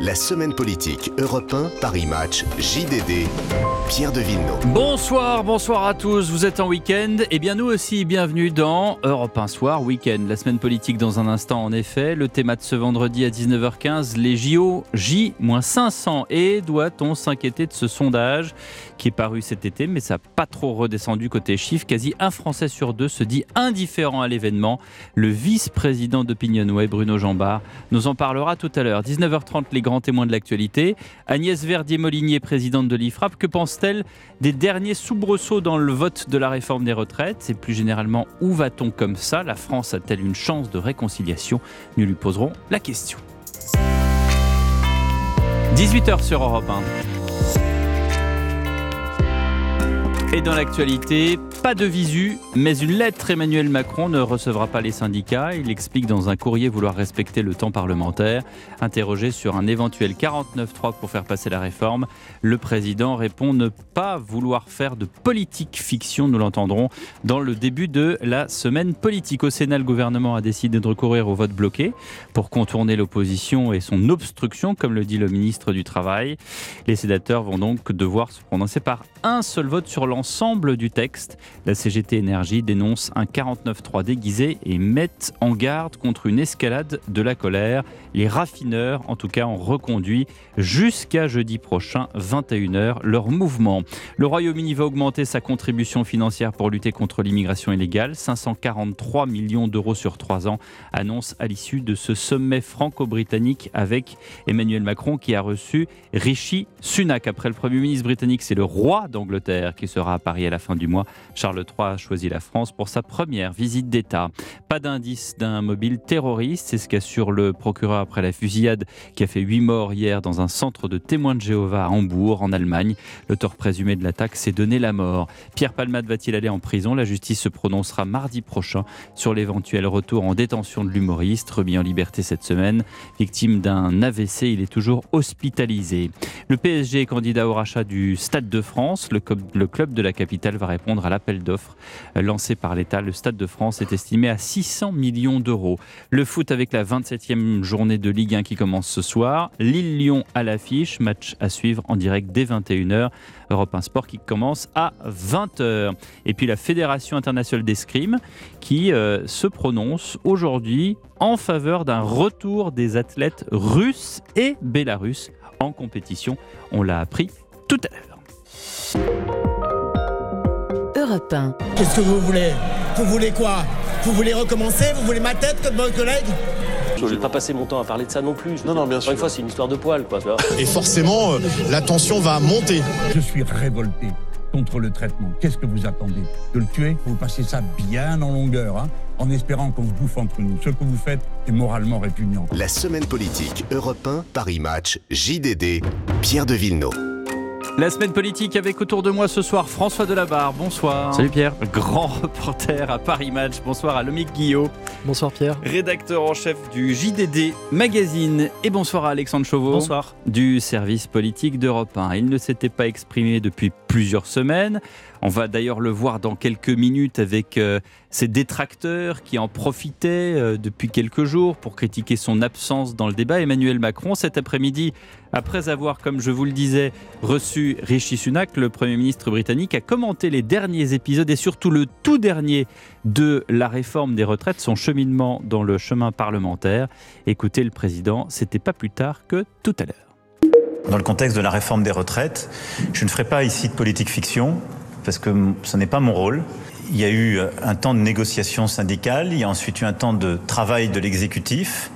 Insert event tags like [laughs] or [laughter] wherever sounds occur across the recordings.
La semaine politique Europe 1, Paris Match, JDD, Pierre de Villeneuve. Bonsoir, bonsoir à tous. Vous êtes en week-end. Et bien nous aussi, bienvenue dans Europe 1 Soir, week-end. La semaine politique dans un instant, en effet. Le thème de ce vendredi à 19h15, les JO J-500. Et doit-on s'inquiéter de ce sondage qui est paru cet été, mais ça n'a pas trop redescendu côté chiffres? Quasi un Français sur deux se dit indifférent à l'événement. Le vice-président d'Opinionway, Bruno Jambard, nous en parlera tout à l'heure. 19h30, les grands témoins de l'actualité. Agnès Verdier-Molinier, présidente de l'IFRAP, que pense-t-elle des derniers soubresauts dans le vote de la réforme des retraites? Et plus généralement, où va-t-on comme ça? La France a-t-elle une chance de réconciliation? Nous lui poserons la question. 18h sur Europe 1. Et dans l'actualité, pas de visu, mais une lettre. Emmanuel Macron ne recevra pas les syndicats. Il explique dans un courrier vouloir respecter le temps parlementaire. Interrogé sur un éventuel 49-3 pour faire passer la réforme, le président répond ne pas vouloir faire de politique fiction. Nous l'entendrons dans le début de la semaine politique. Au Sénat, le gouvernement a décidé de recourir au vote bloqué pour contourner l'opposition et son obstruction, comme le dit le ministre du Travail. Les sénateurs vont donc devoir se prononcer par un seul vote sur l'ensemble du texte. La CGT Énergie dénonce un 49.3 déguisé et met en garde contre une escalade de la colère. Les raffineurs, en tout cas, ont reconduit jusqu'à jeudi prochain, 21h, leur mouvement. Le Royaume-Uni va augmenter sa contribution financière pour lutter contre l'immigration illégale. 543 millions d'euros sur trois ans, annonce à l'issue de ce sommet franco-britannique avec Emmanuel Macron qui a reçu Rishi Sunak. Après le Premier ministre britannique, c'est le roi d'Angleterre qui sera à Paris à la fin du mois. Charles III a choisi la France pour sa première visite d'État. Pas d'indice d'un mobile terroriste, c'est ce qu'assure le procureur après la fusillade qui a fait huit morts hier dans un centre de témoins de Jéhovah à Hambourg, en Allemagne. L'auteur présumé de l'attaque s'est donné la mort. Pierre Palmade va-t-il aller en prison? La justice se prononcera mardi prochain sur l'éventuel retour en détention de l'humoriste, remis en liberté cette semaine. Victime d'un AVC, il est toujours hospitalisé. Le PSG est candidat au rachat du Stade de France. Le, club de la capitale va répondre à l'appel d'offres lancé par l'État. Le Stade de France est estimé à 600 millions d'euros. Le foot avec la 27e journée de Ligue 1 qui commence ce soir. Lille-Lyon à l'affiche, match à suivre en direct dès 21h. Europe 1 Sport qui commence à 20h. Et puis la Fédération internationale d'escrime qui euh, se prononce aujourd'hui en faveur d'un retour des athlètes russes et bélarusses en compétition. On l'a appris tout à l'heure. Qu'est-ce que vous voulez? Vous voulez quoi? Vous voulez recommencer? Vous voulez ma tête comme votre collègue? Je ne vais pas passer mon temps à parler de ça non plus. Non, non, bien sûr. Une fois, c'est une histoire de poil, quoi. Et forcément, euh, la tension va monter. Je suis révolté contre le traitement. Qu'est-ce que vous attendez De le tuer? Vous passez ça bien en longueur, hein, en espérant qu'on se bouffe entre nous. Ce que vous faites est moralement répugnant. La semaine politique Europe 1, Paris Match, JDD, Pierre de Villeneuve. La semaine politique avec autour de moi ce soir François Delabarre. Bonsoir. Salut Pierre. Grand [laughs] reporter à Paris Match. Bonsoir à Lomique Guillot. Bonsoir Pierre. Rédacteur en chef du JDD Magazine. Et bonsoir à Alexandre Chauveau. Bonsoir. Du service politique d'Europe 1. Il ne s'était pas exprimé depuis plusieurs semaines. On va d'ailleurs le voir dans quelques minutes avec euh, ses détracteurs qui en profitaient euh, depuis quelques jours pour critiquer son absence dans le débat. Emmanuel Macron, cet après-midi, après avoir, comme je vous le disais, reçu Rishi Sunak, le Premier ministre britannique, a commenté les derniers épisodes et surtout le tout dernier de la réforme des retraites, son cheminement dans le chemin parlementaire. Écoutez le président, c'était pas plus tard que tout à l'heure. Dans le contexte de la réforme des retraites, je ne ferai pas ici de politique fiction parce que ce n'est pas mon rôle. Il y a eu un temps de négociation syndicale, il y a ensuite eu un temps de travail de l'exécutif,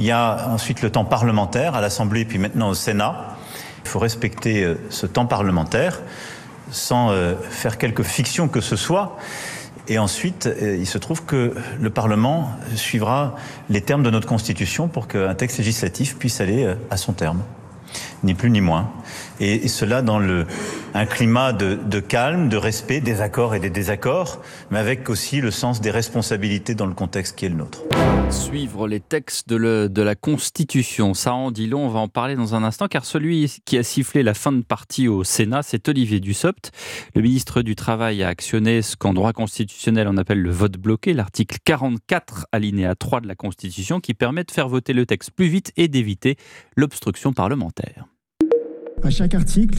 il y a ensuite le temps parlementaire à l'Assemblée puis maintenant au Sénat. Il faut respecter euh, ce temps parlementaire sans euh, faire quelque fiction que ce soit. Et ensuite, euh, il se trouve que le Parlement suivra les termes de notre Constitution pour qu'un texte législatif puisse aller à son terme ni plus ni moins. Et, cela dans le, un climat de, de, calme, de respect des accords et des désaccords, mais avec aussi le sens des responsabilités dans le contexte qui est le nôtre. Suivre les textes de, le- de la Constitution, ça en dit long, on va en parler dans un instant, car celui qui a sifflé la fin de partie au Sénat, c'est Olivier Dussopt. Le ministre du Travail a actionné ce qu'en droit constitutionnel on appelle le vote bloqué, l'article 44 alinéa 3 de la Constitution, qui permet de faire voter le texte plus vite et d'éviter l'obstruction parlementaire. À chaque article,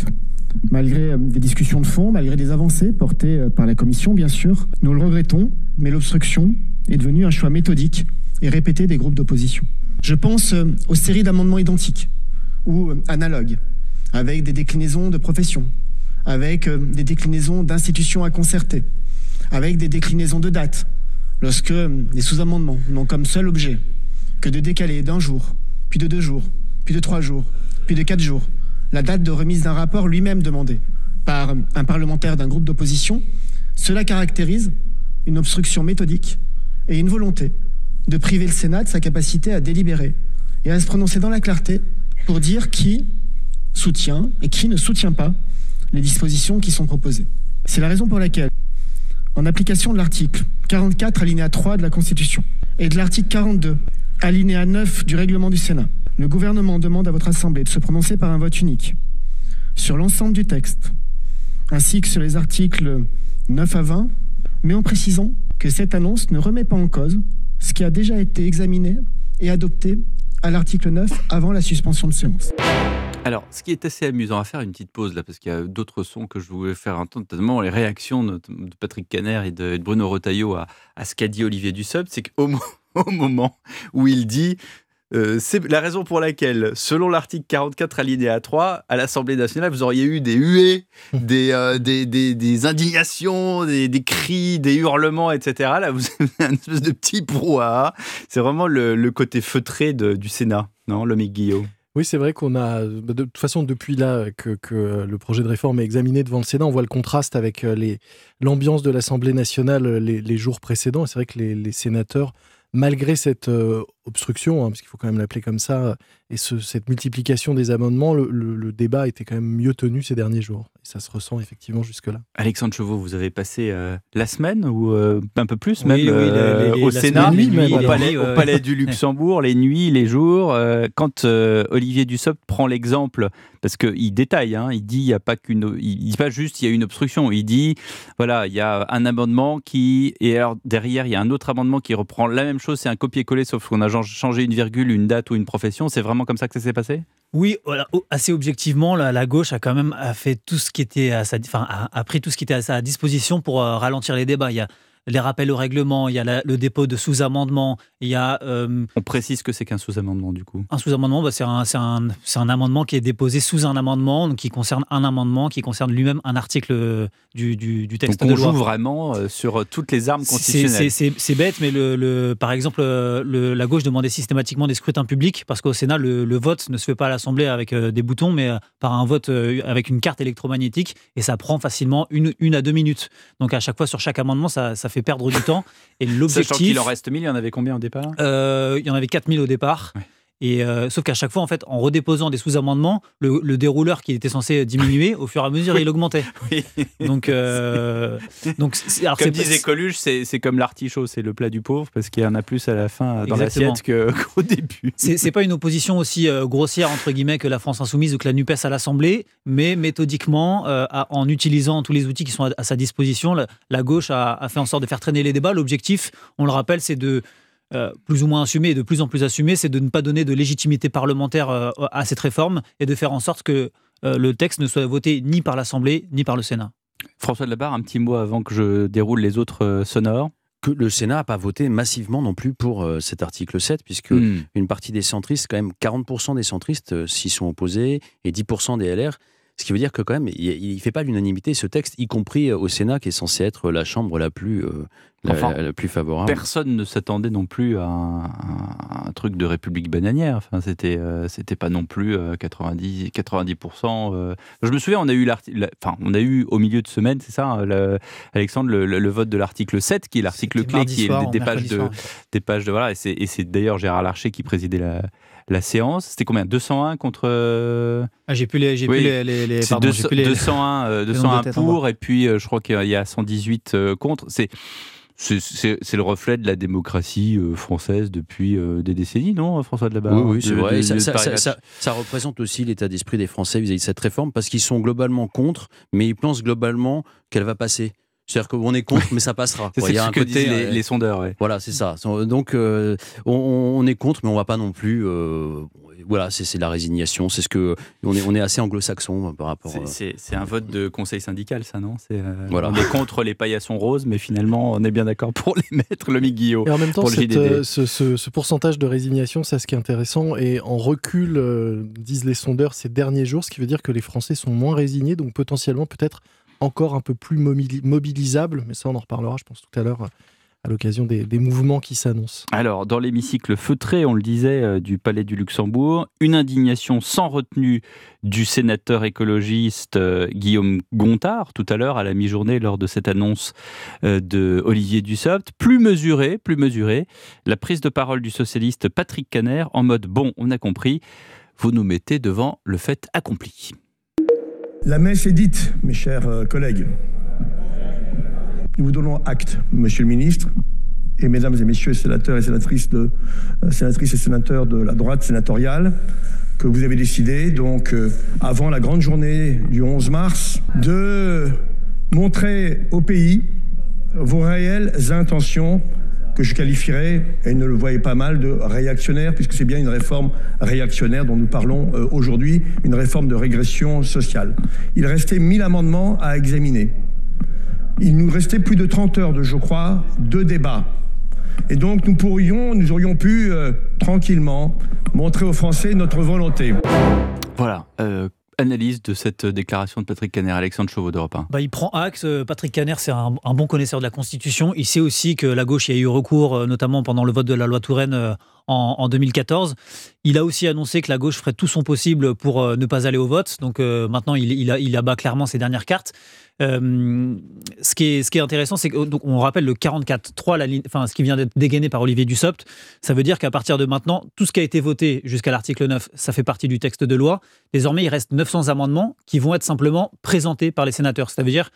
malgré euh, des discussions de fond, malgré des avancées portées euh, par la Commission, bien sûr, nous le regrettons, mais l'obstruction est devenue un choix méthodique et répété des groupes d'opposition. Je pense euh, aux séries d'amendements identiques ou analogues, avec des déclinaisons de professions, avec des déclinaisons d'institutions à concerter, avec des déclinaisons de dates, lorsque les sous-amendements n'ont comme seul objet que de décaler d'un jour, puis de deux jours, puis de trois jours, puis de quatre jours, la date de remise d'un rapport lui-même demandé par un parlementaire d'un groupe d'opposition, cela caractérise une obstruction méthodique et une volonté de priver le Sénat de sa capacité à délibérer et à se prononcer dans la clarté pour dire qui soutient et qui ne soutient pas les dispositions qui sont proposées. C'est la raison pour laquelle, en application de l'article 44 alinéa 3 de la Constitution et de l'article 42 alinéa 9 du règlement du Sénat, le gouvernement demande à votre Assemblée de se prononcer par un vote unique sur l'ensemble du texte, ainsi que sur les articles 9 à 20, mais en précisant que cette annonce ne remet pas en cause ce qui a déjà été examiné et adopté à l'article 9 avant la suspension de séance. Alors, ce qui est assez amusant, va faire une petite pause là, parce qu'il y a d'autres sons que je voulais faire entendre, notamment les réactions de, Patrick Caner et de, Bruno Retailleau à, à ce qu'a dit Olivier Dussopt, c'est qu'au mo- [laughs] au moment où il dit euh, c'est la raison pour laquelle, selon l'article 44 alinéa 3, à l'Assemblée nationale, vous auriez eu des huées, des, euh, des, des, des indignations, des, des cris, des hurlements, etc. Là, vous [laughs] avez un espèce de petit brouhaha. C'est vraiment le, le côté feutré de- du Sénat, non, le Guillaume? Oui, c'est vrai qu'on a, de toute façon, depuis là que, que le projet de réforme est examiné devant le Sénat, on voit le contraste avec euh, l'ambiance de l'Assemblée nationale euh, les, les jours précédents. C'est vrai que les, les sénateurs, malgré cette euh, obstruction, hein, parce qu'il faut quand même l'appeler comme ça, et ce- cette multiplication des amendements, le, le- le débat était quand même mieux tenu ces derniers jours. Et ça se ressent effectivement jusque-là. Alexandre Chevaux, vous avez passé euh, la semaine ou euh, un peu plus même oui, euh, les- au Sénat, au, palais, au du Luxembourg, les nuits, les jours. euh, quand euh, Olivier Dussopt prend l'exemple, parce qu'il détaille, hein, il dit il y a pas qu'une, il dit pas juste il y a une obstruction, il dit voilà il y a un amendement qui et alors derrière il y a un autre amendement qui reprend la même chose, c'est un copier-coller sauf qu'on a changé une virgule, une date ou une profession. C'est vraiment comme ça que ça s'est passé? Oui, assez objectivement, la, gauche a quand même fait tout ce qui était à sa, enfin, a, pris tout ce qui était à sa disposition pour euh, ralentir les débats. Les rappels au règlement, il y a la- le dépôt de sous-amendements, il y a euh, On précise que c'est qu'un sous-amendement du coup. un sous-amendement, bah, c'est un, amendement qui est déposé sous un amendement, donc qui concerne un amendement, qui concerne lui-même un article euh, du, du, du texte Donc de on loi. joue vraiment euh, sur toutes les armes constitutionnelles. C'est bête, mais le, le- par exemple, le- la gauche demandait systématiquement des scrutins publics parce qu'au Sénat, le, le vote ne se fait pas à l'Assemblée avec des boutons, mais par un vote avec une carte électromagnétique et ça prend facilement une, une à deux minutes. Donc à chaque fois, sur chaque amendement, ça, ça fait perdre du temps. Et Sachant l'objectif. qu'il en reste 1000, il y en avait combien au départ? Euh, il y en avait 4000 au départ. Ouais. Et euh, sauf qu'à chaque fois, en fait, en redéposant des sous-amendements, le, le dérouleur qui était censé diminuer, au fur et à mesure, il [laughs] augmentait. Oui. Donc, euh, [laughs] donc alors Comme disait Coluche, c'est comme l'artichaut, c'est le plat du pauvre, parce qu'il y en a plus à la fin dans l'assiette [laughs] qu'au début. C'est pas une opposition aussi euh, grossière entre guillemets que la France insoumise ou que la Nupes à l'Assemblée, mais méthodiquement, euh, en utilisant tous les outils qui sont à, à sa disposition, la, la gauche a, a fait en sorte de faire traîner les débats. L'objectif, on le rappelle, c'est de euh, plus ou moins assumer et de plus en plus assumer, c'est de ne pas donner de légitimité parlementaire euh, à cette réforme et de faire en sorte que euh, le texte ne soit voté ni par l'Assemblée ni par le Sénat. François de Labarre, un petit mot avant que je déroule les autres euh, sonores. que le Sénat n'a pas voté massivement non plus pour euh, cet article 7, puisque Hmm. une partie des centristes, quand même 40% des centristes euh, s'y sont opposés et 10% des LR. Ce qui veut dire que quand même, il ne fait pas l'unanimité ce texte, y compris euh, au Sénat, qui est censé être la chambre la plus, euh, la, Enfin, la plus favorable. Personne ne s'attendait non plus à un, à un truc de République bananière. Enfin, c'était, euh, c'était pas non plus euh, 90, 90%. euh. Je me souviens, on a eu la- enfin, on a eu au milieu de semaine, c'est ça, hein, le- Alexandre, le, le- le vote de l'article 7, qui est l'article clé, qui soir, est des, des pages de, soir. des pages de voilà. Et c'est, et c'est d'ailleurs Gérard Larcher qui présidait la, la séance. C'était combien? 201 contre. euh, Ah, j'ai plus les, j'ai Oui, plus les, les- les- c'est pardon, 200 j'ai plus les- 201, euh, [laughs] les nombres de 201 tête en bas. pour, et puis euh, je crois qu'il y a 118 euh, contre. C'est C'est le reflet de la démocratie euh, française depuis euh, des décennies, non, François de la Barre? Oui, oui c'est vrai. De, ça, de ça, Paris ça, Match. ça- ça représente aussi l'état d'esprit des Français vis-à-vis de cette réforme parce qu'ils sont globalement contre, mais ils pensent globalement qu'elle va passer. C'est-à-dire qu'on est contre, mais ça passera. C'est ce que côté, disent les, les sondeurs. ouais. Voilà, c'est ça. Donc, euh, on, on est contre, mais on va pas non plus. euh, voilà, c'est la résignation. C'est ce que on est, on est assez anglo-saxon euh, par rapport. C'est- euh, C'est un vote de conseil syndical, ça, non? C'est, euh, Voilà. On est contre les paillassons roses, mais finalement, on est bien d'accord pour les mettre, le Guillaume. Et en même temps, cette, euh, ce, ce- ce pourcentage de résignation, c'est ce qui est intéressant, et en recul, euh, disent les sondeurs ces derniers jours, ce qui veut dire que les Français sont moins résignés, donc potentiellement peut-être encore un peu plus mobili- mobilisables, mais ça on en reparlera, je pense, tout à l'heure, à l'occasion des, des mouvements qui s'annoncent. Alors, dans l'hémicycle feutré, on le disait, euh, du Palais du Luxembourg, une indignation sans retenue du sénateur écologiste euh, Guillaume Gontard, tout à l'heure, à la mi-journée, lors de cette annonce euh, de Olivier Dussopt. Plus mesurée, plus mesurée, la prise de parole du socialiste Patrick Caner en mode « bon, on a compris, vous nous mettez devant le fait accompli ». La messe est dite, mes chers euh, collègues. Nous vous donnons acte, monsieur le ministre, et mesdames et messieurs sénateurs et sénatrices, de, euh, sénatrices et sénateurs de la droite sénatoriale, que vous avez décidé, donc, euh, avant la grande journée du 11 mars, de montrer au pays vos réelles intentions que je qualifierais, et ne le voyez pas mal, de réactionnaire, puisque c'est bien une réforme réactionnaire dont nous parlons euh, aujourd'hui, une réforme de régression sociale. Il restait 1000 amendements à examiner. Il nous restait plus de 30 heures de, je crois, de débat. Et donc nous pourrions, nous aurions pu euh, tranquillement montrer aux Français notre volonté. Voilà, euh, analyse de cette déclaration de Patrick Caner, Alexandre Chauveau d'Europe 1. Bah, il prend axe. Euh, Patrick Caner, c'est un, bon connaisseur de la Constitution. Il sait aussi que la gauche y a eu recours, euh, notamment pendant le vote de la loi Touraine euh, en, en 2014. Il a aussi annoncé que la gauche ferait tout son possible pour euh, ne pas aller au vote. Donc euh, maintenant, il, a- il abat clairement ses dernières cartes. Euh, ce, qui est, ce qui est intéressant, c'est qu'on rappelle le 44.3, la ligne- enfin, ce qui vient d'être dégainé par Olivier Dussopt. Ça veut dire qu'à partir de maintenant, tout ce qui a été voté jusqu'à l'article 9, ça fait partie du texte de loi. Désormais, il reste 900 amendements qui vont être simplement présentés par les sénateurs. Ça veut dire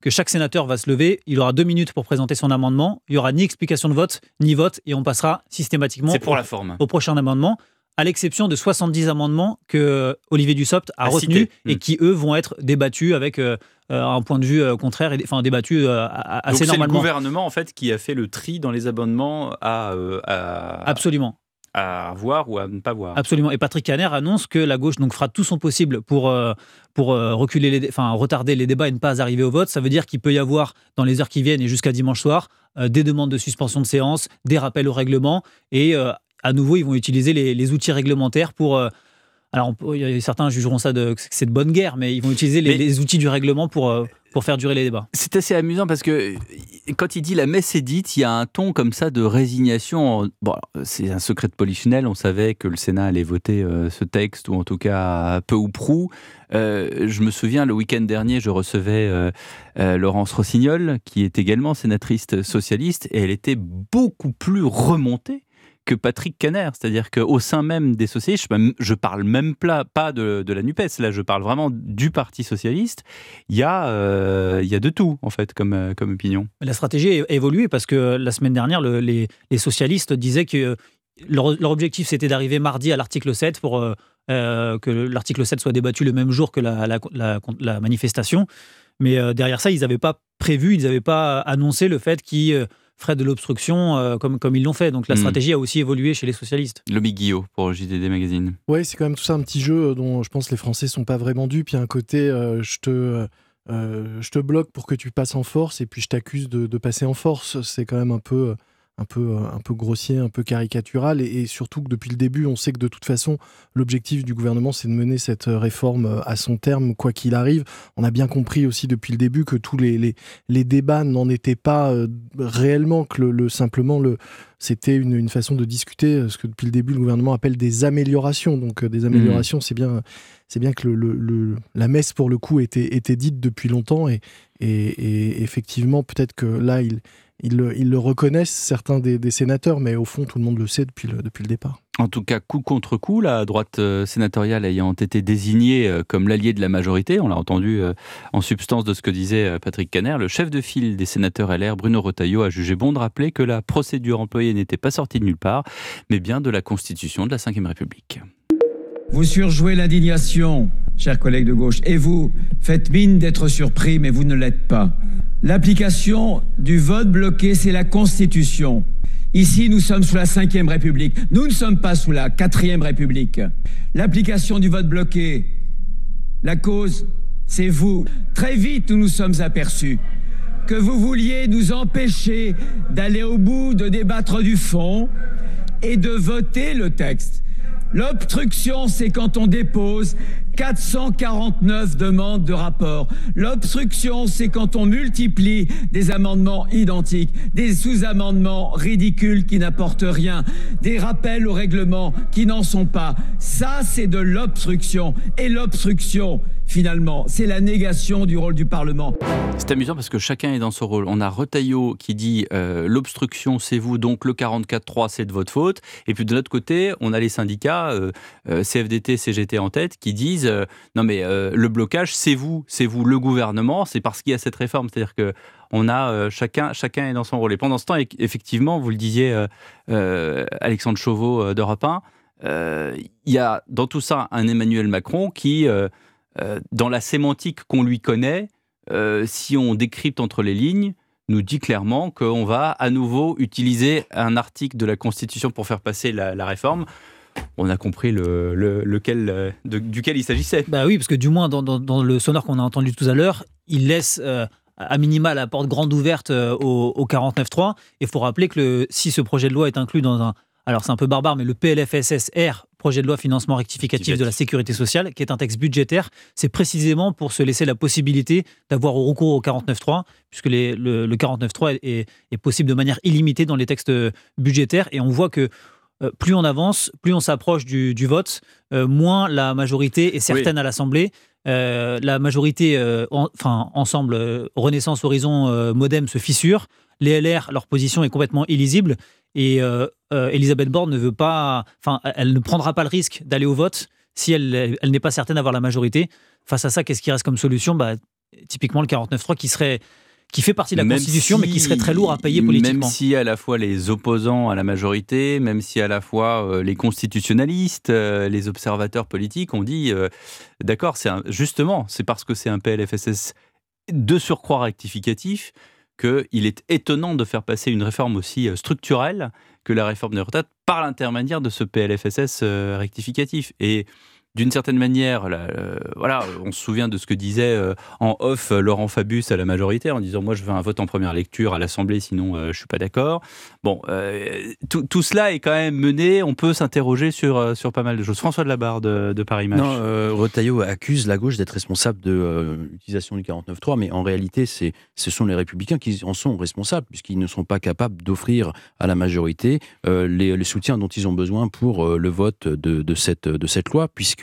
que chaque sénateur va se lever, il aura deux minutes pour présenter son amendement, il n'y aura ni explication de vote, ni vote, et on passera systématiquement C'est pour au, la forme. au prochain amendement, à l'exception de 70 amendements que Olivier Dussopt a A retenus et Mm. qui, eux, vont être débattus avec euh, euh, un point de vue euh, contraire, et, enfin débattus euh, a- a- Donc assez c'est le normalement. gouvernement en fait qui a fait le tri dans les abonnements à, euh, à, Absolument. à voir ou à ne pas voir. Absolument. Et Patrick Caner annonce que la gauche donc fera tout son possible pour, euh, pour euh, reculer les, enfin, retarder les débats et ne pas arriver au vote. Ça veut dire qu'il peut y avoir, dans les heures qui viennent et jusqu'à dimanche soir, euh, des demandes de suspension de séance, des rappels au règlement. Et euh, à nouveau, ils vont utiliser les, les outils réglementaires pour. euh, alors, certains jugeront ça de, que c'est de bonne guerre, mais ils vont utiliser les, Mais- les outils du règlement pour, euh, pour faire durer les débats. C'est assez amusant parce que quand il dit la messe est dite, il y a un ton comme ça de résignation. Bon, c'est un secret de polichinelle. On savait que le Sénat allait voter euh, ce texte, ou en tout cas peu ou prou. Euh, je me souviens, le week-end dernier, je recevais euh, Laurence Rossignol, qui est également sénatrice socialiste, et elle était beaucoup plus remontée que Patrick Caner. C'est-à-dire qu'au sein même des socialistes, je, parle même pas de, la NUPES, là je parle vraiment du Parti socialiste, il y, a, euh, y a de tout en fait comme, euh, comme opinion. La stratégie a évolué parce que la semaine dernière, le- les, les socialistes disaient que leur, objectif, c'était d'arriver mardi à l'article 7 pour euh, euh, que l'article 7 soit débattu le même jour que la, la- manifestation. Mais euh, derrière ça, ils n'avaient pas prévu, ils n'avaient pas annoncé le fait qu'ils euh, feraient de l'obstruction euh, comme, comme ils l'ont fait. Donc la Mm. stratégie a aussi évolué chez les socialistes. Lobby Guillaume pour JDD Magazine. Ouais, c'est quand même tout ça un petit jeu dont je pense que les Français sont pas vraiment dupes. Il y a un côté, euh, je te, euh, je te bloque pour que tu passes en force et puis je t'accuse de, de passer en force. C'est quand même un peu, un peu, un peu grossier, un peu caricatural et, et surtout que depuis le début, on sait que de toute façon, l'objectif du gouvernement, c'est de mener cette réforme à son terme, quoi qu'il arrive. On a bien compris aussi depuis le début que tous les, les, les débats n'en étaient pas euh, réellement que le, le- simplement le c'était une, une façon de discuter euh, ce que depuis le début le gouvernement appelle des améliorations. Donc euh, des améliorations, c'est bien, c'est bien que le, le- le- la messe pour le coup était, était dite depuis longtemps et, et, et effectivement peut-être que là il, ils le, reconnaissent, certains des, sénateurs, mais au fond, tout le monde le sait depuis le, depuis le départ. En tout cas, coup contre coup, la droite euh, sénatoriale ayant été désignée euh, comme l'allié de la majorité, on l'a entendu euh, en substance de ce que disait Patrick Caner, le chef de file des sénateurs LR, Bruno Retailleau, a jugé bon de rappeler que la procédure employée n'était pas sortie de nulle part, mais bien de la Constitution de la Ve République. Vous surjouez l'indignation, chers collègues de gauche, et vous faites mine d'être surpris, mais vous ne l'êtes pas. L'application du vote bloqué, c'est la Constitution. Ici, nous sommes sous la Ve République. Nous ne sommes pas sous la Quatrième République. L'application du vote bloqué, la cause, c'est vous. Très vite, nous nous sommes aperçus que vous vouliez nous empêcher d'aller au bout, de débattre du fond et de voter le texte. L'obstruction, c'est quand on dépose 449 demandes de rapport. L'obstruction, c'est quand on multiplie des amendements identiques, des sous-amendements ridicules qui n'apportent rien, des rappels au règlement qui n'en sont pas. Ça, c'est de l'obstruction. Et l'obstruction, finalement, c'est la négation du rôle du Parlement. C'est amusant parce que chacun est dans son rôle. On a Retailleau qui dit euh, l'obstruction, c'est vous, donc le 44-3, c'est de votre faute. Et puis de l'autre côté, on a les syndicats, euh, euh, CFDT, CGT en tête, qui disent non mais le blocage, c'est vous, c'est vous le gouvernement, c'est parce qu'il y a cette réforme. C'est-à-dire que on a chacun, chacun est dans son rôle. Et pendant ce temps, effectivement, vous le disiez, Alexandre Chauveau d'Europe 1, il y a dans tout ça un Emmanuel Macron qui, dans la sémantique qu'on lui connaît, si on décrypte entre les lignes, nous dit clairement qu'on va à nouveau utiliser un article de la Constitution pour faire passer la réforme on a compris le, lequel, euh, duquel il s'agissait. Bah oui, parce que du moins dans, le sonore qu'on a entendu tout à l'heure, il laisse euh, à minima la porte grande ouverte euh, au, au 49.3. Il faut rappeler que si ce projet de loi est inclus dans un... Alors c'est un peu barbare, mais le PLFSSR, projet de loi financement rectificatif de la sécurité sociale, qui est un texte budgétaire, c'est précisément pour se laisser la possibilité d'avoir recours au 49.3, puisque le, le 49.3 est, est, possible de manière illimitée dans les textes budgétaires. Et on voit que euh, plus on avance, plus on s'approche du, vote, euh, moins la majorité est certaine à l'Assemblée. Euh, la majorité, enfin, ensemble, Renaissance, Horizon, Modem se fissure. Les LR, leur position est complètement illisible. Et Elisabeth Borne ne veut pas, enfin, elle ne prendra pas le risque d'aller au vote si elle, elle n'est pas certaine d'avoir la majorité. Face à ça, qu'est-ce qui reste comme solution? Bah, Typiquement le 49-3 qui serait qui fait partie de la Constitution, mais qui serait très lourd à payer politiquement. Même si à la fois les opposants à la majorité, même si à la fois euh, les constitutionnalistes, euh, les observateurs politiques ont dit, euh, d'accord, c'est justement, c'est parce que c'est un PLFSS de surcroît rectificatif qu'il est étonnant de faire passer une réforme aussi structurelle que la réforme des retraites par l'intermédiaire de ce PLFSS rectificatif. Et d'une certaine manière, euh, voilà, on se souvient de ce que disait euh, en off euh, Laurent Fabius à la majorité en disant moi je veux un vote en première lecture à l'Assemblée, sinon je suis pas d'accord. Bon, tout, cela est quand même mené. On peut s'interroger sur sur pas mal de choses. François de la de, de Paris Match. Non, Retailleau accuse la gauche d'être responsable de l'utilisation du 49.3, mais en réalité, c'est ce sont les Républicains qui en sont responsables puisqu'ils ne sont pas capables d'offrir à la majorité les, soutiens dont ils ont besoin pour le vote de, de cette de cette loi, puisque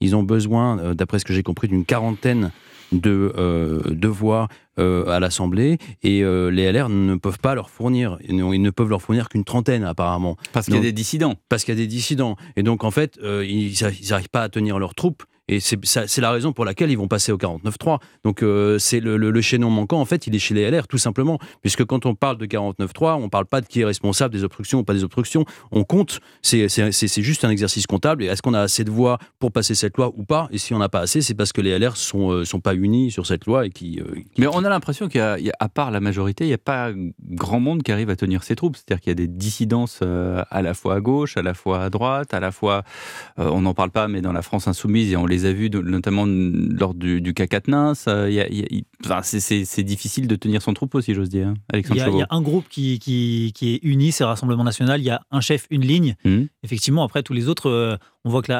ils ont besoin, euh, d'après ce que j'ai compris, d'une quarantaine de, euh, voix euh, à l'Assemblée et les LR ne peuvent pas leur fournir, ils ne peuvent leur fournir qu'une trentaine apparemment. Parce qu'il y a des dissidents. Parce qu'il y a des dissidents. Et donc en fait, ils n'arrivent pas à tenir leurs troupes et c'est la raison pour laquelle ils vont passer au 49-3. Donc euh, c'est le, le, chaînon manquant, en fait, il est chez les LR, tout simplement. Puisque quand on parle de 49-3, on ne parle pas de qui est responsable des obstructions ou pas des obstructions. On compte, c'est juste un exercice comptable. Et est-ce qu'on a assez de voix pour passer cette loi ou pas? Et si on n'a pas assez, c'est parce que les LR sont, euh, sont pas unis sur cette loi. et qui, euh, Mais on a l'impression qu'à part la majorité, il n'y a pas grand monde qui arrive à tenir ses troupes. C'est-à-dire qu'il y a des dissidences à la fois à gauche, à la fois à droite, à la fois, on n'en parle pas, mais dans la France insoumise, et on les a vus notamment lors du, du CAC c'est difficile de tenir son troupeau, si j'ose dire. Hein, il, y a, un groupe qui, qui, est uni, c'est Rassemblement National. Il y a un chef, une ligne. Mmh. Effectivement, après, tous les autres, euh, on voit que